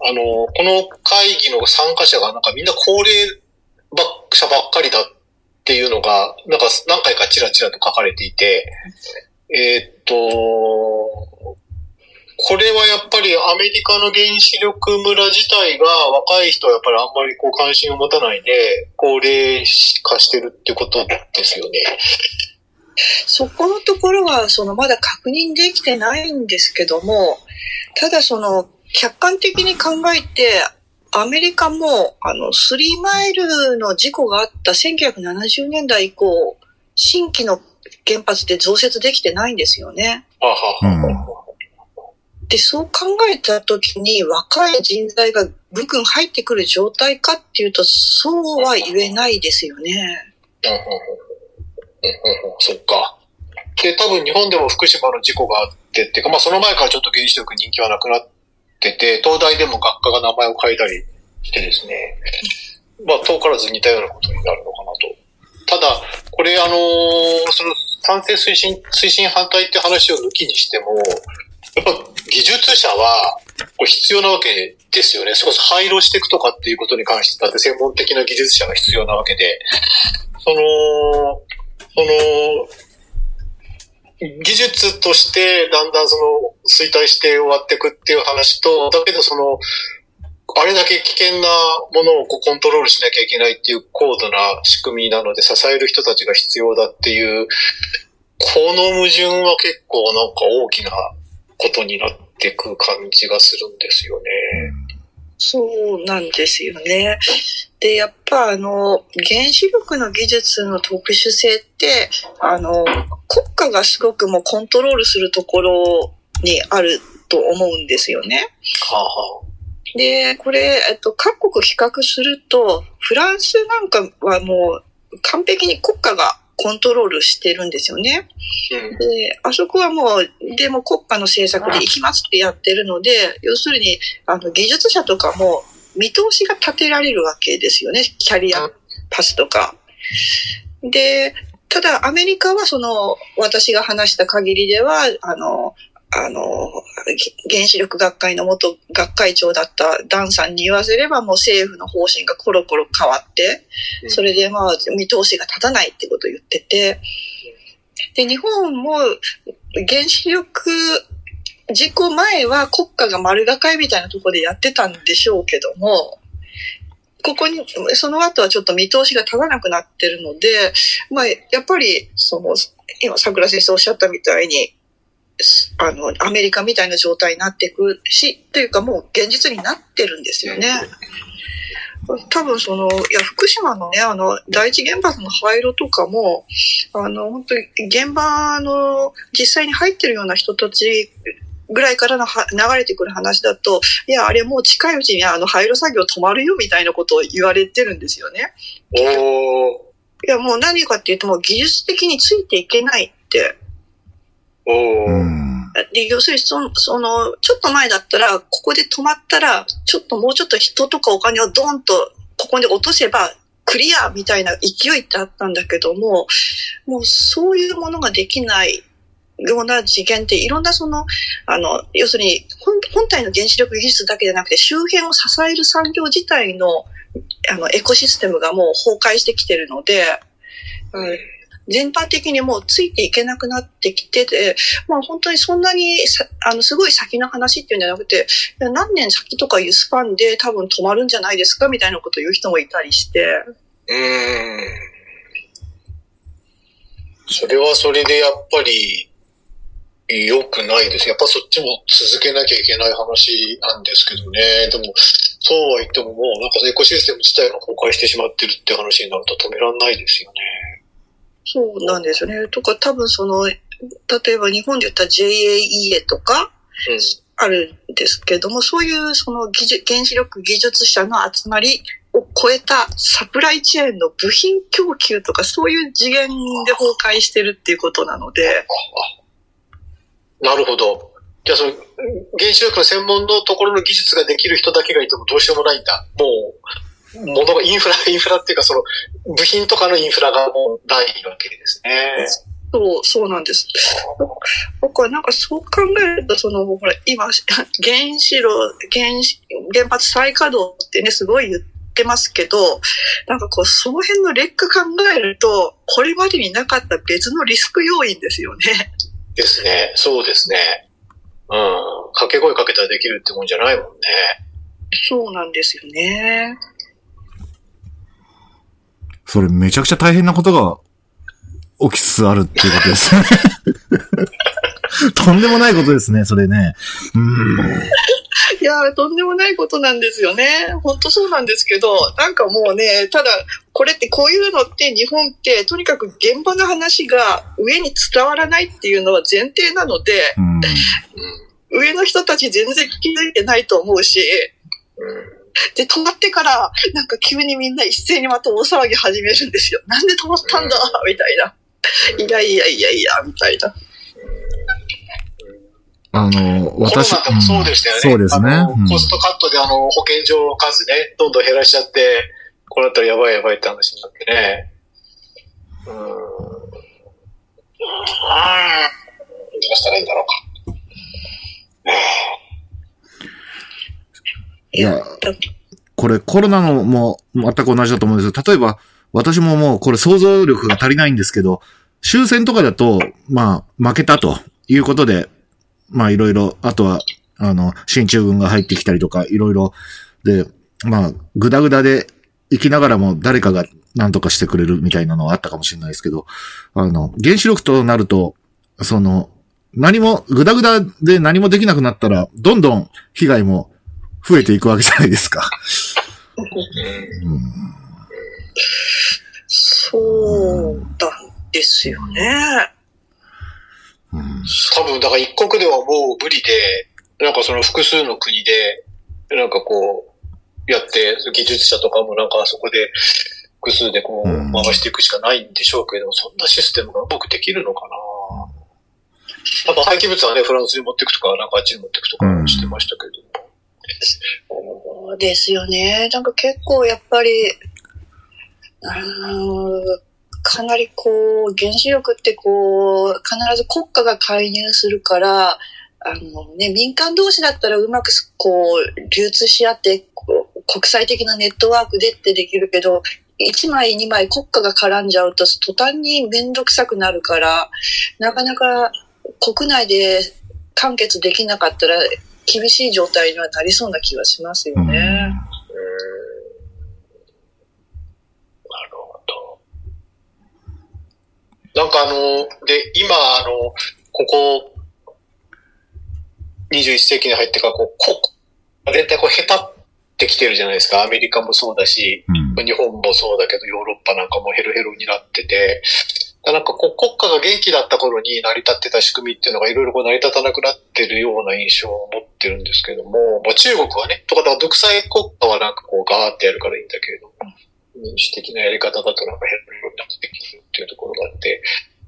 あの、この会議の参加者がなんかみんな高齢者ばっかりだっていうのが、なんか何回かちらちらと書かれていて、えーっと、これはやっぱりアメリカの原子力村自体が若い人はやっぱりあんまりこう関心を持たないで、高齢化してるってことですよね。そこのところは、そのまだ確認できてないんですけども、ただその、客観的に考えて、アメリカも、あの、スリーマイルの事故があった1970年代以降、新規の原発で増設できてないんですよね。はははは。で、そう考えたときに、若い人材がぐんぐん入ってくる状態かっていうと、そうは言えないですよね。うんうんうんうんうんそっか。で、多分日本でも福島の事故があってっていうか、まあその前からちょっと原子力人気はなくなってて、東大でも学科が名前を変えたりしてですね、まあ遠からず似たようなことになるのかなと。ただ、これあのーその賛成推進、推進反対って話を抜きにしても、やっぱ技術者はこれ必要なわけですよね。そこそ廃炉していくとかっていうことに関してだって専門的な技術者が必要なわけで、その、その、技術としてだんだんその衰退して終わっていくっていう話と、だけどその、あれだけ危険なものをこうコントロールしなきゃいけないっていう高度な仕組みなので支える人たちが必要だっていう、この矛盾は結構なんか大きなことになっていく感じがするんですよね。そうなんですよね。で、やっぱあの、原子力の技術の特殊性って、あの、国家がすごくもうコントロールするところにあると思うんですよね。はあはあで、これ、えっと、各国比較すると、フランスなんかはもう完璧に国家がコントロールしてるんですよね。で、あそこはもう、でも国家の政策で行きますってやってるので、要するに、あの、技術者とかも見通しが立てられるわけですよね。キャリアパスとか。で、ただアメリカはその、私が話した限りでは、あの、あの、原子力学会の元学会長だったダンさんに言わせればもう政府の方針がコロコロ変わって、それでまあ見通しが立たないってことを言ってて、で、日本も原子力事故前は国家が丸がかいみたいなところでやってたんでしょうけども、ここに、その後はちょっと見通しが立たなくなってるので、まあ、やっぱり、その、今、桜先生おっしゃったみたいに、あの、アメリカみたいな状態になっていくし、というかもう現実になってるんですよね。多分その、いや、福島のね、あの、第一原発の廃炉とかも、あの、本当に現場の実際に入ってるような人たちぐらいからのは流れてくる話だと、いや、あれもう近いうちにあの廃炉作業止まるよみたいなことを言われてるんですよね。おいや、もう何かっていうと、もう技術的についていけないって。で、要するにその、その、ちょっと前だったら、ここで止まったら、ちょっともうちょっと人とかお金をドンとここに落とせば、クリアみたいな勢いってあったんだけども、もうそういうものができないような次元っていろんなその、あの、要するに本本体の原子力技術だけじゃなくて周辺を支える産業自体のあのエコシステムがもう崩壊してきてるので、うん全般的にもうついていけなくなってきてて、まあ本当にそんなにあの、すごい先の話っていうんじゃなくて、何年先とかいうスパンで多分止まるんじゃないですかみたいなことを言う人もいたりして。うん。それはそれでやっぱり良くないです。やっぱそっちも続けなきゃいけない話なんですけどね。でも、そうは言ってももうなんかエコシステム自体が崩壊してしまってるって話になると止めらんないですよね。そうなんですよね。とか多分その、例えば日本で言ったら JAEA とか、あるんですけども、そういうその技術原子力技術者の集まりを超えたサプライチェーンの部品供給とかそういう次元で崩壊してるっていうことなので。なるほど。じゃあその原子力の専門のところの技術ができる人だけがいてもどうしようもないんだ。もうものが、インフラ、インフラっていうか、その、部品とかのインフラがもうないわけですね。そう、そうなんです。僕はなんかそう考えると、その、ほら、今、原子炉、原子、原発再稼働ってね、すごい言ってますけど、なんかこう、その辺の劣化考えると、これまでになかった別のリスク要因ですよね。ですね。そうですね。うん。掛け声かけたらできるってもんじゃないもんね。そうなんですよね。それめちゃくちゃ大変なことが起きつつあるっていうことですね。とんでもないことですね、それね。うん。いや、とんでもないことなんですよね。本当そうなんですけど、なんかもうね、ただ、これってこういうのって日本ってとにかく現場の話が上に伝わらないっていうのは前提なので、うん、上の人たち全然気づいてないと思うし、うんで、止まってから、なんか急にみんな一斉にまた大騒ぎ始めるんですよ。なんで止まったんだ？みたいな。いやいやいやいや、みたいな。あの、私。コロナでもそうでしたよね。そうですね。コストカットであの、保健所の数ね、どんどん減らしちゃって、こうなったらやばいやばいって話になってね。うん。うん。どうしたらいいんだろうか。いや、これコロナのも全く同じだと思うんですけど、例えば私ももうこれ想像力が足りないんですけど、終戦とかだと、まあ、負けたということで、まあ、いろいろ、あとは、あの、進駐軍が入ってきたりとか、いろいろ、で、まあ、ぐだぐだで生きながらも誰かが何とかしてくれるみたいなのはあったかもしれないですけど、あの、原子力となると、その、何も、ぐだぐだで何もできなくなったら、どんどん被害も増えていくわけじゃないですか。うん、そうだですよね。うん多分、だから一国ではもう無理で、なんかその複数の国で、なんかこう、やって、技術者とかもなんかそこで、複数でこうんう、回していくしかないんでしょうけど、そんなシステムがうまくできるのかなやっぱ廃棄物はね、フランスに持っていくとか、なんかあっちに持っていくとかしてましたけども。そうですよね。なんか結構やっぱり、うーんかなりこう、原子力ってこう、必ず国家が介入するから、あのね、民間同士だったらうまくこう、流通し合って、こう国際的なネットワークでってできるけど、1枚2枚国家が絡んじゃうと途端にめんどくさくなるから、なかなか国内で完結できなかったら厳しい状態にはなりそうな気はしますよね。うーんなるほど。なんかあの、で、今あの、ここ、21世紀に入ってから、こう、こ全体こう、下手ってきてるじゃないですか。アメリカもそうだし、うん。日本もそうだけど、ヨーロッパなんかもヘロヘロになってて、なんかこう国家が元気だった頃に成り立ってた仕組みっていうのがいろいろこう成り立たなくなってるような印象を持ってるんですけども、まあ、中国はね、とかだから独裁国家はなんかこうガーってやるからいいんだけれど。も、民主的なやり方だとなんかヘロヘロになってきてるっていうところがあって、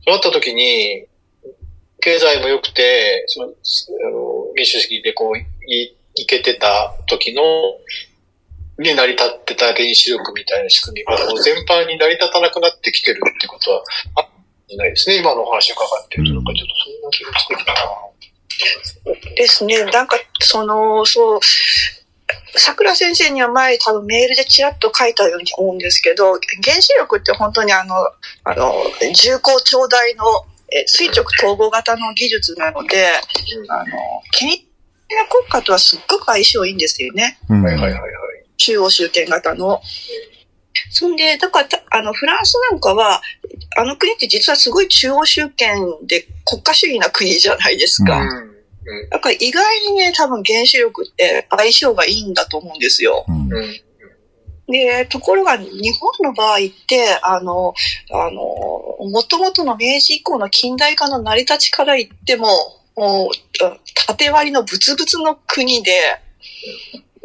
そうなった時に、経済も良くて、その、あの民主主義でこう、い、いけてた時の、に成り立ってた原子力みたいな仕組みが、こう全般に成り立たなくなってきてるってことは、あっないですね。今のお話伺ってると、なんかちょっとそんな気がしてきたな。ですね。なんか、その、そう、桜先生には前多分メールでちらっと書いたように思うんですけど、原子力って本当にあの、あの、重厚長大のえ垂直統合型の技術なので、あの、権威的な国家とはすっごく相性いいんですよね。うんはいはいはいはい。中央集権型の。そんで、だからた、あの、フランスなんかは、あの国って実はすごい中央集権で国家主義な国じゃないですか。ううん。うん。だから意外にね、多分原子力って相性がいいんだと思うんですよ。うんうん。で、ところが日本の場合って、あの、あの、もともとの明治以降の近代化の成り立ちから言っても、もう、縦割りのブツブツの国で、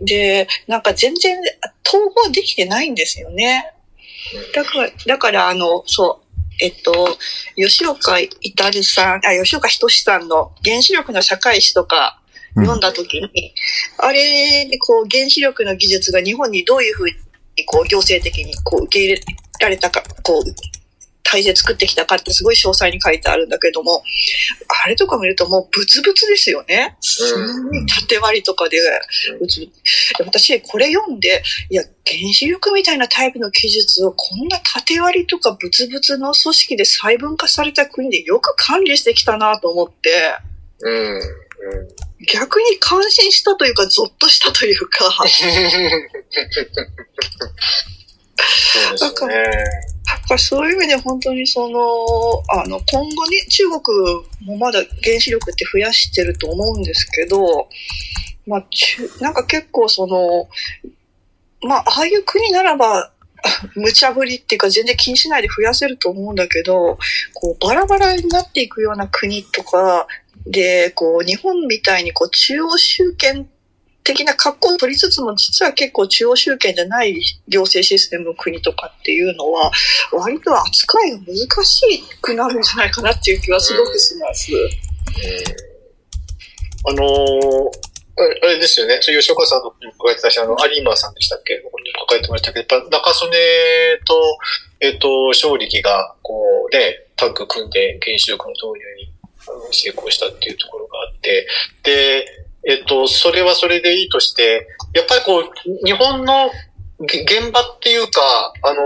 で、なんか全然統合できてないんですよね。だから、だからあの、そう、えっと、吉岡至さん、あ、吉岡仁さんの原子力の社会史とか読んだ時に、あれでこう原子力の技術が日本にどういうふうにこう行政的にこう受け入れられたか、こう、体制作ってきたかってすごい詳細に書いてあるんだけども、あれとか見るともうブツブツですよね。すごい縦割りとかで、ブツブツで私これ読んで、いや、原子力みたいなタイプの技術をこんな縦割りとかブツブツの組織で細分化された国でよく管理してきたなと思って、うん。うん。逆に感心したというか、ゾッとしたというか、そうですね。やっぱそういう意味で本当にその、あの、今後ね、中国もまだ原子力って増やしてると思うんですけど、まあ、中なんか結構その、まあ、ああいう国ならば、無茶ぶりっていうか全然気にしないで増やせると思うんだけど、こうバラバラになっていくような国とかで、こう日本みたいにこう中央集権的な格好を取りつつも、実は結構中央集権じゃない行政システムの国とかっていうのは、割と扱いが難しくなるんじゃないかなっていう気はすごくします。あのーあれですよね。そう吉岡さんの方にも書いてたし、あの、有馬さんでしたっけ？ここに書いてましたけど、やっぱ中曽根と、えっ、と、勝力が、こう、ね、タッグ組んで原子力の導入に成功したっていうところがあって、で、えっ、と、それはそれでいいとして、やっぱりこう、日本の現場っていうか、あの、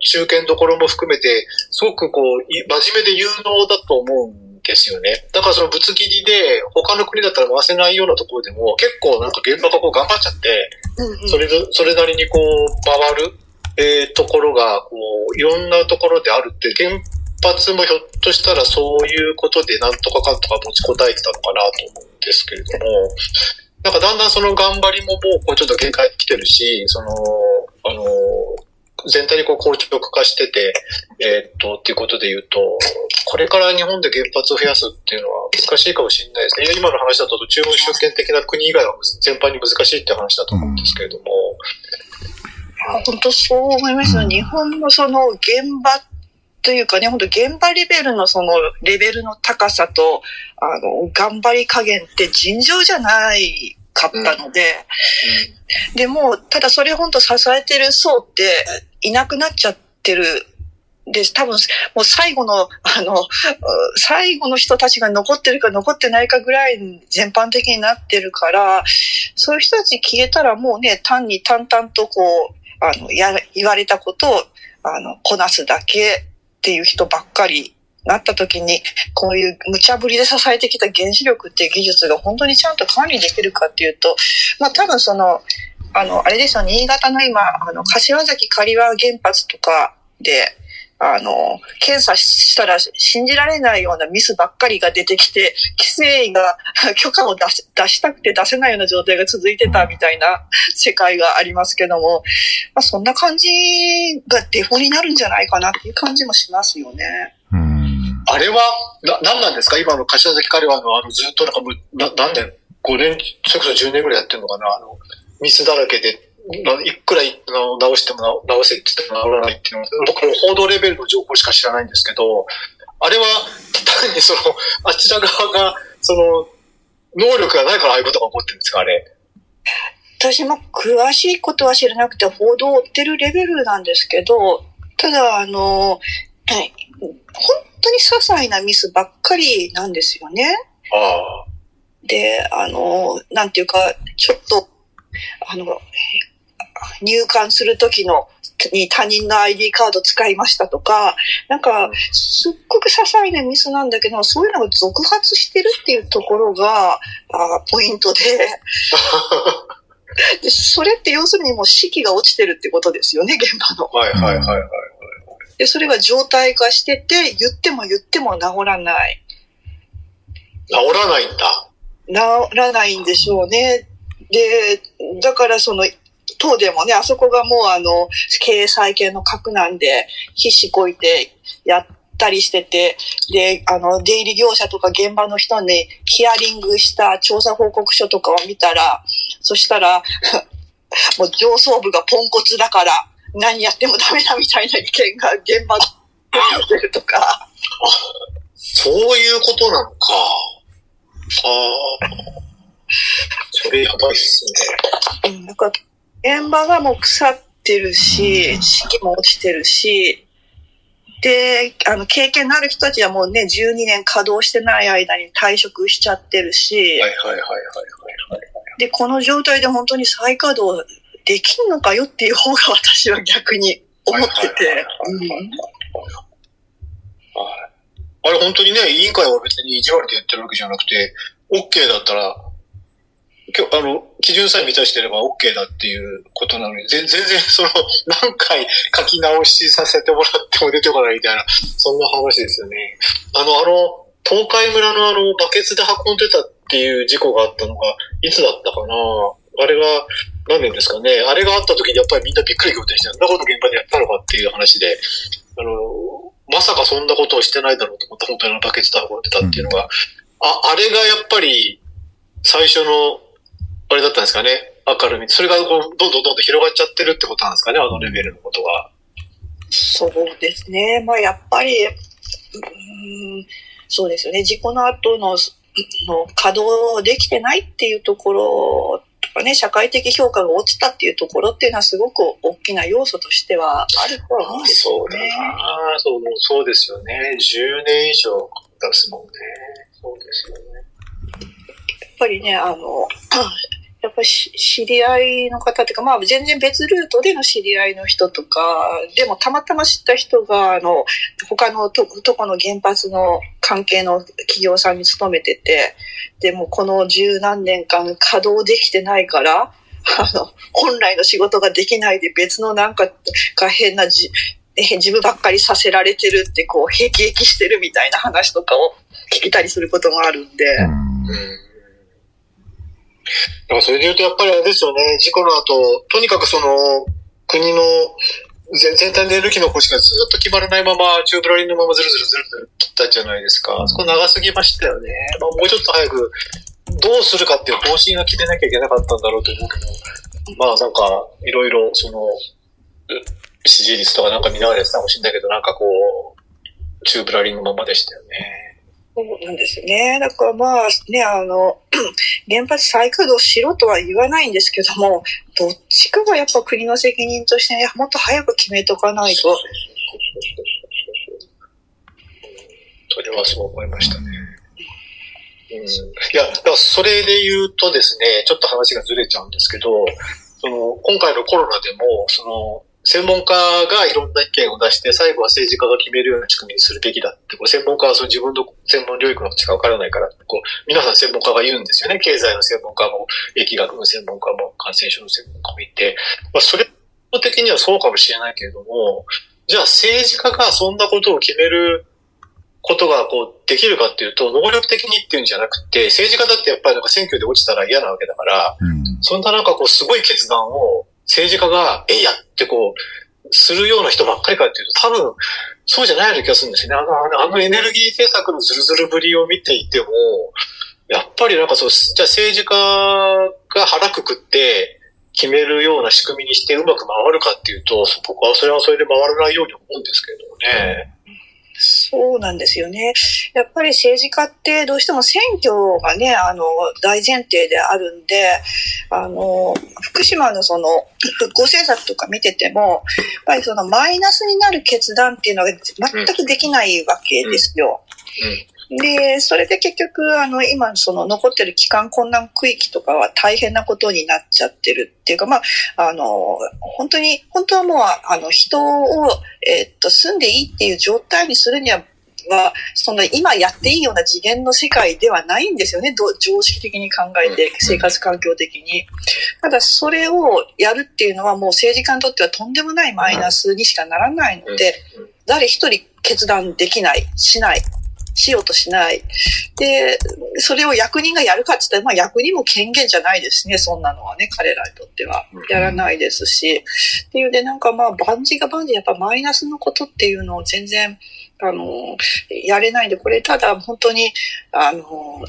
中堅どころも含めて、すごくこう、真面目で有能だと思うんですよね。だからそのぶつ切りで、他の国だったら回せないようなところでも、結構なんか現場がこう頑張っちゃって、それそれなりにこう、回る、えー、ところが、こう、いろんなところであるって、原発もひょっとしたらそういうことでなんとかかんとか持ちこたえてたのかなと思うんですけれども、なんかだんだんその頑張りももうこうちょっと限界来てるし、その、あの、全体にこう硬直化してて、えー、っと、っていうことで言うと、これから日本で原発を増やすっていうのは難しいかもしれないですね。今の話だと中国主権的な国以外は全般に難しいって話だと思うんですけれども。うん、本当そう思いますよ。日本のその現場というかね、本当現場レベルのそのレベルの高さと、あの、頑張り加減って尋常じゃないかったので、うん。うん、でも、ただそれ本当支えてる層っていなくなっちゃってる。で、多分、もう最後の、あの、最後の人たちが残ってるか残ってないかぐらい全般的になってるから、そういう人たち消えたらもうね、単に淡々とこう、あの、や、言われたことを、あの、こなすだけっていう人ばっかりなった時に、こういう無茶ぶりで支えてきた原子力っていう技術が本当にちゃんと管理できるかっていうと、まあ多分その、あの、あれですよ、新潟の今、あの、柏崎刈羽原発とかで、あの、検査したら信じられないようなミスばっかりが出てきて、規制委が 許可を出し出したくて出せないような状態が続いてたみたいな世界がありますけども、まあ、そんな感じがデフォになるんじゃないかなっていう感じもしますよね。あれは、な、なんなんですか？今の柏崎彼はの、あの、ずっとなんかもう、な、何年 ?5 年、それこそ10年ぐらいやってるのかな？あの、ミスだらけでいくら直しても直せって言っても治らないっていうのは、僕も報道レベルの情報しか知らないんですけど、あれは単にその、あちら側が、その、能力がないからああいうことが起こってるんですか、あれ。私も詳しいことは知らなくて報道を追ってるレベルなんですけど、ただ、あの、はい、本当に些細なミスばっかりなんですよね。あで、あの、なんていうか、ちょっと、あの、入館する時のに他人の ID カード使いましたとか、なんか、すっごく些細なミスなんだけど、そういうのが続発してるっていうところが、あポイントで で。それって要するにもう士気が落ちてるってことですよね、現場の。はいはいはいはい。で、それが状態化してて、言っても言っても治らない。治らないんだ。治らないんでしょうね。で、だからその、当でもね、あそこがもうあの、経営再建の核なんで、必死こいてやったりしてて、で、あの、出入り業者とか現場の人にヒアリングした調査報告書とかを見たら、そしたら、もう上層部がポンコツだから、何やってもダメだみたいな意見が現場で出てるとか。そういうことなのか。ああ。それやばいっすね。うん、なんか現場がもう腐ってるし、士気も落ちてるし、で、あの、経験のある人たちはもうね、12年稼働してない間に退職しちゃってるし、はいはいはいはいはい、はい。で、この状態で本当に再稼働できんのかよっていう方が私は逆に思ってて。あれ本当にね、委員会は別に意地悪でやってるわけじゃなくて、OK だったらあの、基準さえ満たしてれば OK だっていうことなのに、全然その、何回書き直しさせてもらっても出てこないみたいな、そんな話ですよね。あの、あの、東海村のあの、バケツで運んでたっていう事故があったのが、いつだったかな？あれが、何年ですかね？あれがあった時にやっぱりみんなびっくり仰天して、そんなこと現場でやったのかっていう話で、あの、まさかそんなことをしてないだろうと思った本当にバケツで運んでたっていうのが、うん、あ、あれがやっぱり、最初のあれだったんですかね。明るみ。それがこうどんどんどんどん広がっちゃってるってことなんですかね、あのレベルのことが。そうですね。まあやっぱり、うん、そうですよね。事故の後のの稼働できてないっていうところとかね、社会的評価が落ちたっていうところっていうのはすごく大きな要素としてはあるとは思うんですよね。そうそうそうですよね。10年以上出すもんね。そうですよね。やっぱりね、あの、やっぱり知り合いの方っていうか、まあ全然別ルートでの知り合いの人とか、でもたまたま知った人が、あの、他のととこの原発の関係の企業さんに勤めてて、でもこの十何年間稼働できてないから、あの、本来の仕事ができないで別のなんかが変なじ、自分ばっかりさせられてるってこう、へきへきしてるみたいな話とかを聞いたりすることもあるんで。うんだからそれで言うとやっぱりあれですよね、事故の後、とにかくその、国の全体のエネルギーの星がずっと決まらないまま、チューブラリンのままずるずるずるずる切ったじゃないですか。そこ長すぎましたよね。まあ、もうちょっと早く、どうするかっていう方針が決めなきゃいけなかったんだろうと思うけど、まあなんか、いろいろその、支持率とかなんか見ながらやってたかもしれないけど、なんかこう、チューブラリンのままでしたよね。そうなんですね。だからまあね、あの、原発再稼働しろとは言わないんですけども、どっちかがやっぱ国の責任として、ね、もっと早く決めとかないと。それはそう思いましたね。うん、いや、だそれで言うとですね、ちょっと話がずれちゃうんですけど、その、今回のコロナでも、その、専門家がいろんな意見を出して、最後は政治家が決めるような仕組みにするべきだって、こう専門家はその自分の専門領域のことしかわからないから、こう、皆さん専門家が言うんですよね。経済の専門家も、疫学の専門家も、感染症の専門家もいて、まあ、それ的にはそうかもしれないけれども、じゃあ政治家がそんなことを決めることがこうできるかっていうと、能力的にっていうんじゃなくて、政治家だってやっぱりなんか選挙で落ちたら嫌なわけだから、うん、そんななんかこうすごい決断を政治家が、えいやってこう、するような人ばっかりかっていうと、多分、そうじゃないような気がするんですよね。あの、あのエネルギー政策のズルズルぶりを見ていても、やっぱりなんかそう、じゃあ政治家が腹くくって決めるような仕組みにしてうまく回るかっていうと、僕はそれはそれで回らないように思うんですけどね。そうなんですよね。やっぱり政治家ってどうしても選挙がね、あの、大前提であるんで、あの、福島のその、復興政策とか見てても、やっぱりそのマイナスになる決断っていうのが全くできないわけですよ。で、それで結局、あの、今、その残ってる帰還困難区域とかは大変なことになっちゃってるっていうか、まあ、あの、本当に、本当はもう、あの、人を、えっと、住んでいいっていう状態にするには、は、その今やっていいような次元の世界ではないんですよね。常識的に考えて、生活環境的に。ただ、それをやるっていうのはもう政治家にとってはとんでもないマイナスにしかならないので、誰一人決断できない、しないしようとしない。で、それを役人がやるかって言ったら、まあ役人も権限じゃないですね、そんなのはね、彼らにとっては。やらないですし。っていうで、なんかまあ、万事が万事、やっぱマイナスのことっていうのを全然、あの、やれないんで、これただ本当に、あの、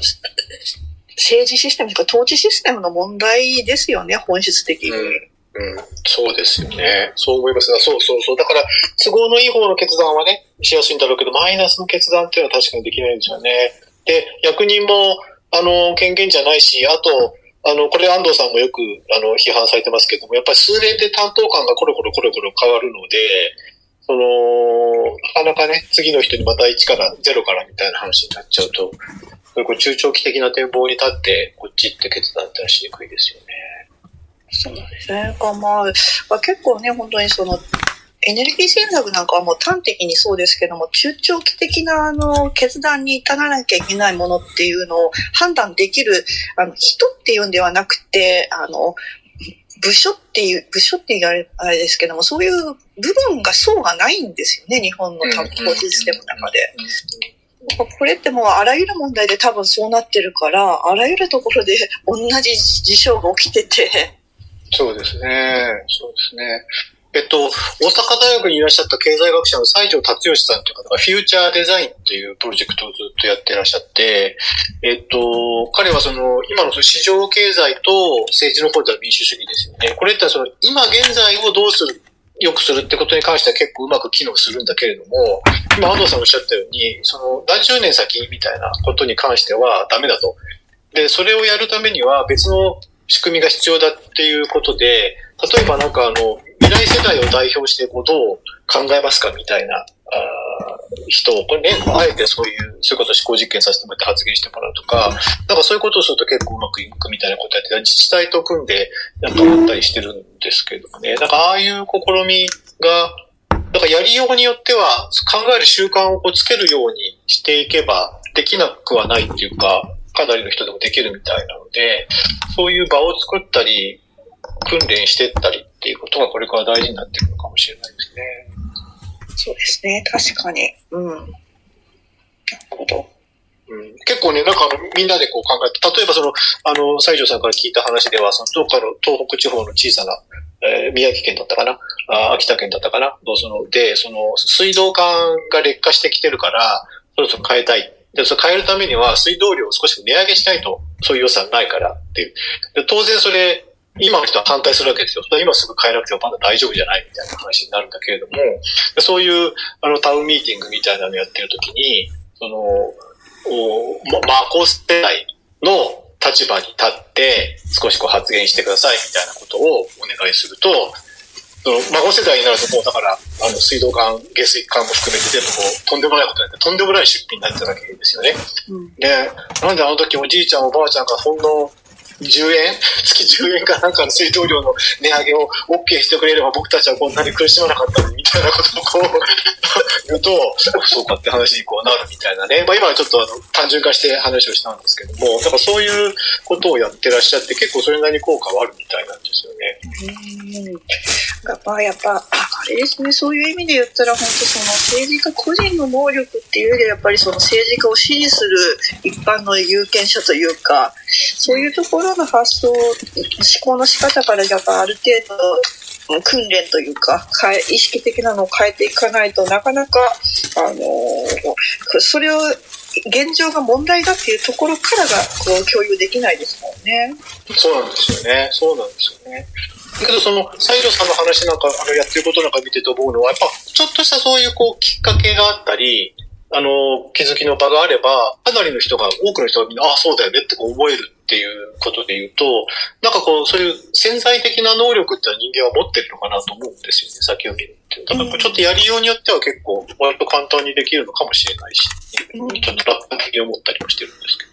政治システムとか統治システムの問題ですよね、本質的に。うんうん、そうですよね。そう思いますが、そうそうそう。だから、都合のいい方の決断はね、しやすいんだろうけど、マイナスの決断っていうのは確かにできないんですよね。で、役人も、あの、権限じゃないし、あと、あの、これ安藤さんもよく、あの、批判されてますけども、やっぱり数年で担当官がコロコロコロコロ変わるので、その、なかなかね、次の人にまた1から0からみたいな話になっちゃうと、これ中長期的な展望に立って、こっちって決断ってのはしにくいですよね。そうですね。まあ、まあ、結構ね、本当にその、エネルギー政策なんかはもう端的にそうですけども、中長期的なあの決断に至らなきゃいけないものっていうのを判断できるあの人っていうんではなくて、あの、部署っていう、部署っていうあれですけども、そういう部分が層がないんですよね、日本の担当システムの中で。これってもうあらゆる問題で多分そうなってるから、あらゆるところで同じ事象が起きてて、そうですね。そうですね。えっと、大阪大学にいらっしゃった経済学者の西条達義さんという方が、フューチャーデザインというプロジェクトをずっとやってらっしゃって、えっと、彼はその、今の市場経済と政治の方では民主主義ですよね。これってその、今現在をどうする、良くするってことに関しては結構うまく機能するんだけれども、今安藤さんおっしゃったように、その、何十年先みたいなことに関してはダメだと。で、それをやるためには別の仕組みが必要だっていうことで、例えばなんかあの、未来世代を代表してこうどう考えますかみたいな、あ人を、これね、あえてそういう、そういうことを思考実験させてもらって発言してもらうとか、なんかそういうことをすると結構うまくいくみたいなことやって、自治体と組んでなんかやったりしてるんですけどね。なんかああいう試みが、だかやりようによっては考える習慣をこうつけるようにしていけばできなくはないっていうか、かなりの人でもできるみたいなので、そういう場を作ったり、訓練していったりっていうことがこれから大事になってくるのかもしれないですね。そうですね、確かに。うん。なるほど。うん、結構ね、なんかあの、みんなでこう考えて、例えばその、あの、西条さんから聞いた話では、その、どっかの東北地方の小さな、えー、宮城県だったかな？あ秋田県だったかな？その、で、その、水道管が劣化してきてるから、そろそろ変えたい。で、それ変えるためには水道量を少し値上げしたいと、そういう予算ないからっていう。で当然それ、今の人は反対するわけですよ。今すぐ変えなくてもまだ大丈夫じゃないみたいな話になるんだけれども、そういうあのタウンミーティングみたいなのやってるときに、その、おま、マコ世代の立場に立って少しこう発言してくださいみたいなことをお願いすると、孫世代になるともうだから、あの水道管、下水管も含めて全部こう、とんでもないことになって、とんでもない出費になってたわけですよね。うん、で、なんであの時おじいちゃんおばあちゃんがそんな10円？月10円かなんかの水道量の値上げを OK してくれれば僕たちはこんなに苦しまなかったのにみたいなことをこう言うと、そうかって話にこうなるみたいなね。まあ今はちょっとあの単純化して話をしたんですけども、だからそういうことをやってらっしゃって結構それなりに効果はあるみたいなんですよね。うん。やっぱ、やっぱ、あれですね、そういう意味で言ったら本当その政治家個人の能力っていうよりはやっぱりその政治家を支持する一般の有権者というか、そういうところの発想、思考の仕方からやっぱある程度訓練というか、意識的なのを変えていかないとなかなか、あの、それを現状が問題だっていうところからがこう共有できないですもんね。そうなんですよね。そうなんですよね。だけどその、西条さんの話なんか、あの、やってることなんか見てて思うのは、やっぱ、ちょっとしたそういうこう、きっかけがあったり、あの、気づきの場があれば、かなりの人が、多くの人がみんな、ああ、そうだよねってこう思えるっていうことで言うと、なんかこう、そういう潜在的な能力って人間は持ってるのかなと思うんですよね、先を見るって。だからちょっとやりようによっては結構、割と簡単にできるのかもしれないし、ちょっと楽観的に思ったりもしてるんですけど。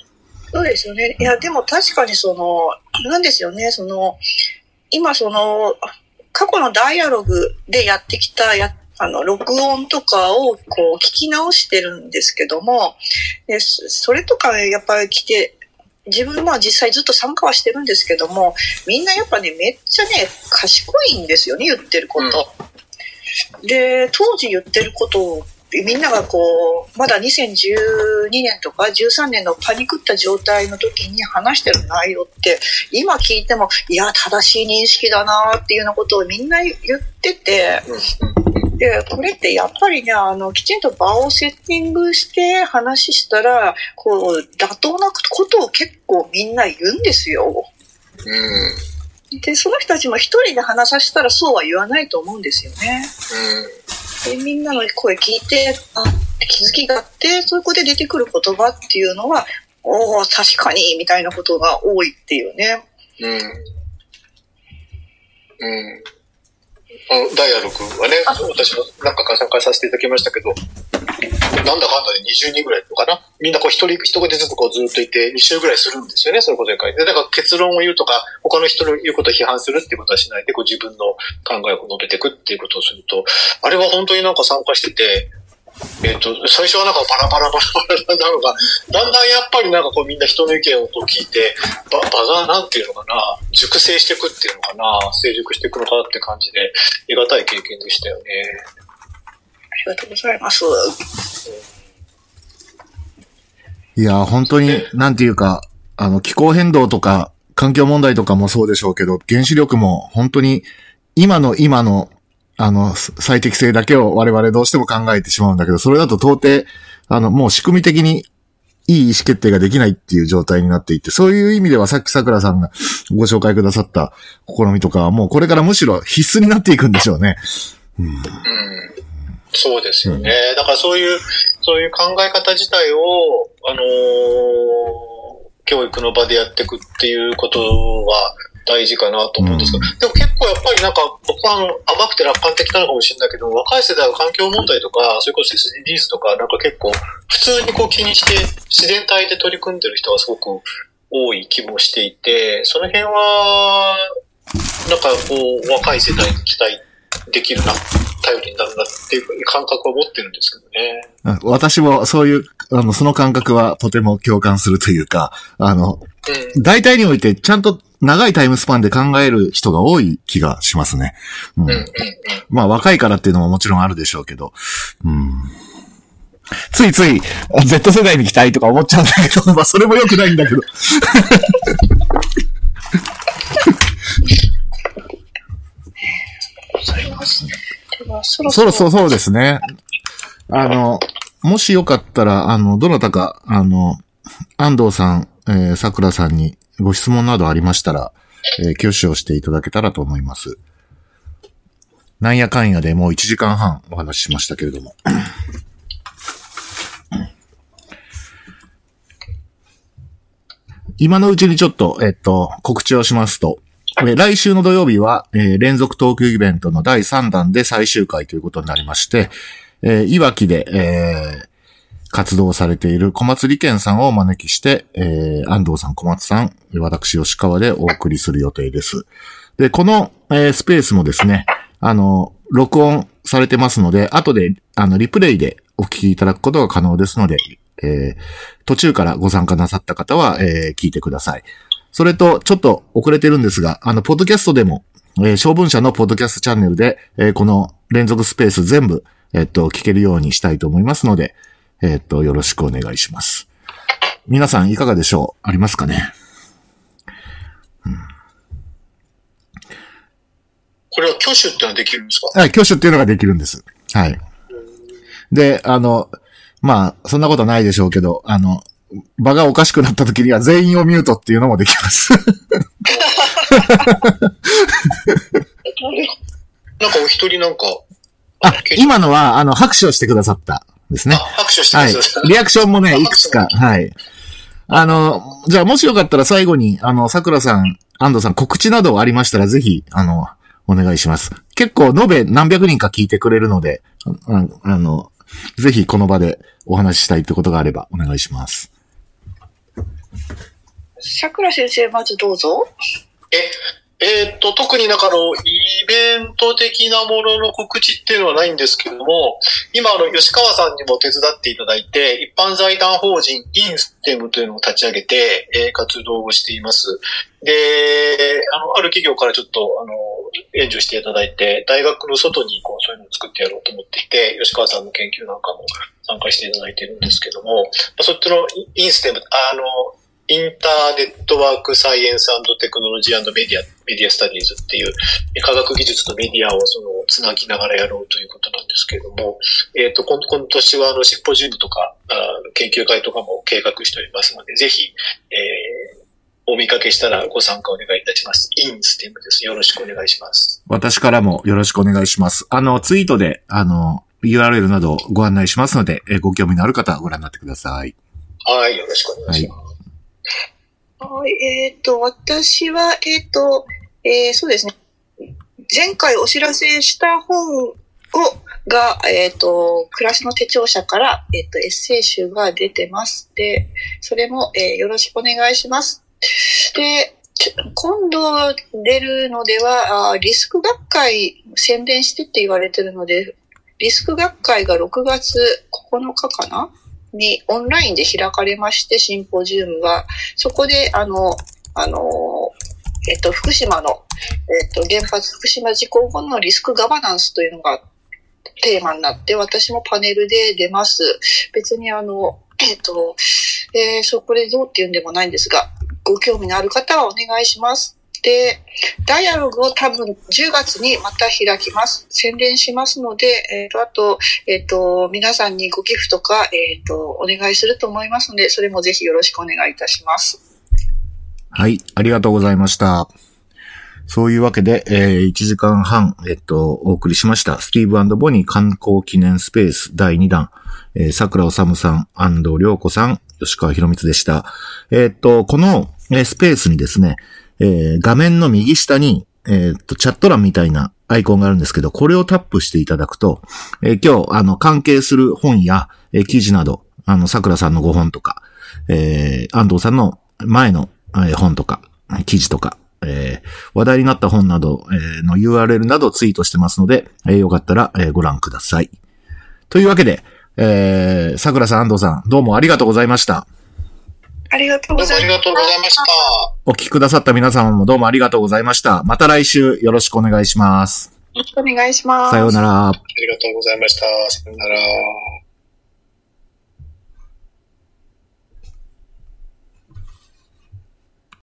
そうですよね。いや、でも確かにその、なんですよね、その、今その、過去のダイアログでやってきたやあの、録音とかをこう聞き直してるんですけども、でそれとかやっぱり来て、自分は実際ずっと参加はしてるんですけども、みんなやっぱね、めっちゃね、賢いんですよね、言ってること。うん、で、当時言ってることをみんながこう、まだ2012年とか13年のパニクった状態の時に話してる内容って、今聞いても、いや、正しい認識だなっていうようなことをみんな言ってて、で、これってやっぱりね、あの、きちんと場をセッティングして話したら、こう、妥当なことを結構みんな言うんですよ。うん。で、その人たちも一人で話させたらそうは言わないと思うんですよね。うん。で、みんなの声聞いて、あ、気づきがあって、そことで出てくる言葉っていうのは、おお確かに、みたいなことが多いっていうね。うん。うん。ダイアログはね、私もなんか参加させていただきましたけど、なんだかんだで20人ぐらいとかな。みんなこう一人、一言ずつこうずっといて2週ぐらいするんですよね、そういうことに書いて。だから結論を言うとか、他の人の言うことを批判するっていうことはしないで、こう自分の考えを述べていくっていうことをすると、あれは本当になんか参加してて、えっ、ー、と、最初はなんかバラバラバラバラなのが、だんだんやっぱりなんかこうみんな人の意見をこう聞いて、場がなんていうのかな、熟成していくっていうのかな、成熟していくのかなって感じで、得難い経験でしたよね。ありがとうございます。いや、本当に、なんていうか、あの、気候変動とか、環境問題とかもそうでしょうけど、原子力も本当に、今の今のあの、最適性だけを我々どうしても考えてしまうんだけど、それだと到底、あの、もう仕組み的にいい意思決定ができないっていう状態になっていて、そういう意味ではさっき桜さんがご紹介くださった試みとかはもうこれからむしろ必須になっていくんでしょうね。うん。うん、そうですよね、うん。だからそういう、そういう考え方自体を、あのー、教育の場でやっていくっていうことは、大事かなと思うんですけど、でも結構やっぱりなんか僕は甘くて楽観的なのかもしれないけど、若い世代は環境問題とか、それこそ SDGs とか、なんか結構普通にこう気にして自然体で取り組んでる人がすごく多い気もしていて、その辺は、なんかこう若い世代に期待できるな、頼りになるなっていう感覚を持ってるんですけどね。私もそういう、あの、その感覚はとても共感するというか、あの、うん。大体においてちゃんと長いタイムスパンで考える人が多い気がしますね。うん。まあ若いからっていうのももちろんあるでしょうけど。うん。ついつい、Z 世代に期待とか思っちゃうんだけど、まあそれも良くないんだけど。そろそろそうですね。あの、もしよかったら、あの、どなたか、あの、安藤さん、えー、桜さんにご質問などありましたら、えー挙手をしていただけたらと思います。なんやかんやでもう1時間半お話ししましたけれども。今のうちにちょっと、えっと、告知をしますと、え来週の土曜日は、えー連続トークイベントの第3弾で最終回ということになりまして、えーいわきで、えー活動されている小松理健さんをお招きして、えー安藤さん、小松さん、私、吉川でお送りする予定です。で、この、えースペースもですね、あの、録音されてますので、後で、あの、リプレイでお聞きいただくことが可能ですので、えー途中からご参加なさった方は、えー聞いてください。それと、ちょっと遅れてるんですが、あの、ポッドキャストでも、えー、小文社のポッドキャストチャンネルで、えーこの連続スペース全部、えっと、聞けるようにしたいと思いますので、えっと、よろしくお願いします。皆さんいかがでしょう？ありますかね？これは挙手ってのはできるんですか？はい、挙手っていうのができるんです。はい。で、あの、まあ、そんなことないでしょうけど、あの、場がおかしくなった時には全員をミュートっていうのもできます。なんかお一人なんか、あ今のは、あの、拍手をしてくださったんですねあ。拍手してはいます。。リアクションもね、いくつか、はい。あの、じゃあもしよかったら最後に、あの、桜さん、安藤さん、告知などありましたら、ぜひ、あの、お願いします。結構、延べ何百人か聞いてくれるので、ああの、ぜひこの場でお話ししたいってことがあれば、お願いします。桜先生、まずどうぞ。え、えーっと、特になんかあの、イベント的なものの告知っていうのはないんですけども、今あの、吉川さんにも手伝っていただいて、一般財団法人インステムというのを立ち上げて、えー活動をしています。で、あの、ある企業からちょっと、あの、援助していただいて、大学の外にこう、そういうのを作ってやろうと思っていて、吉川さんの研究なんかも参加していただいているんですけども、そっちのインステム、あの、インターネットワークサイエンステクノロジーメディア、メディアスタディーズっていう科学技術とメディアをそのつなぎながらやろうということなんですけれども、えっ、と、今今年はあのシンポジウムとか研究会とかも計画しておりますので、ぜひ、えーお見かけしたらご参加お願いいたします。インステムです。よろしくお願いします。私からもよろしくお願いします。あの、ツイートで、あの、URL などご案内しますので、えーご興味のある方はご覧になってください。はい、よろしくお願いします。はい、はいえっ、と、私は、えっ、と、えーそうですね。前回お知らせした本を、が、えっ、と、暮らしの手帳社から、えっ、と、エッセイ集が出てます。で、それも、えよろしくお願いします。で、今度出るのでは、あリスク学会宣伝してって言われてるので、リスク学会が6月9日かなにオンラインで開かれまして、シンポジウムが、そこで、あの、あの、えっと、福島の、えっと、原発福島事故後のリスクガバナンスというのがテーマになって、私もパネルで出ます。別にあの、えっと、えーそこでどうっていうんでもないんですが、ご興味のある方はお願いします。で、ダイアログを多分10月にまた開きます。宣伝しますので、えっ、と、あと、えっ、と、皆さんにご寄付とか、えっ、と、お願いすると思いますので、それもぜひよろしくお願いいたします。はい、ありがとうございました。そういうわけで、えー1時間半、えっと、お送りしました。スティーブボニー観光記念スペース第2弾、えー桜治さん、安藤良子さん、吉川博光でした。えっと、この、えースペースにですね、えー画面の右下に、えーっと、チャット欄みたいなアイコンがあるんですけど、これをタップしていただくと、えー今日、あの、関係する本や、えー記事など、あの、桜さんのご本とか、えー安藤さんの前の、えー本とか、記事とか、えー話題になった本など、えーの URL などツイートしてますので、えーよかったら、えーご覧ください。というわけで、えー、桜さん、安藤さん、どうもありがとうございました。ありがとうごどうもあざいます。りがとうございました。お聞きくださった皆様もどうもありがとうございました。また来週よろしくお願いします。よろしくお願いします。さようなら。ありがとうございました。さよなら。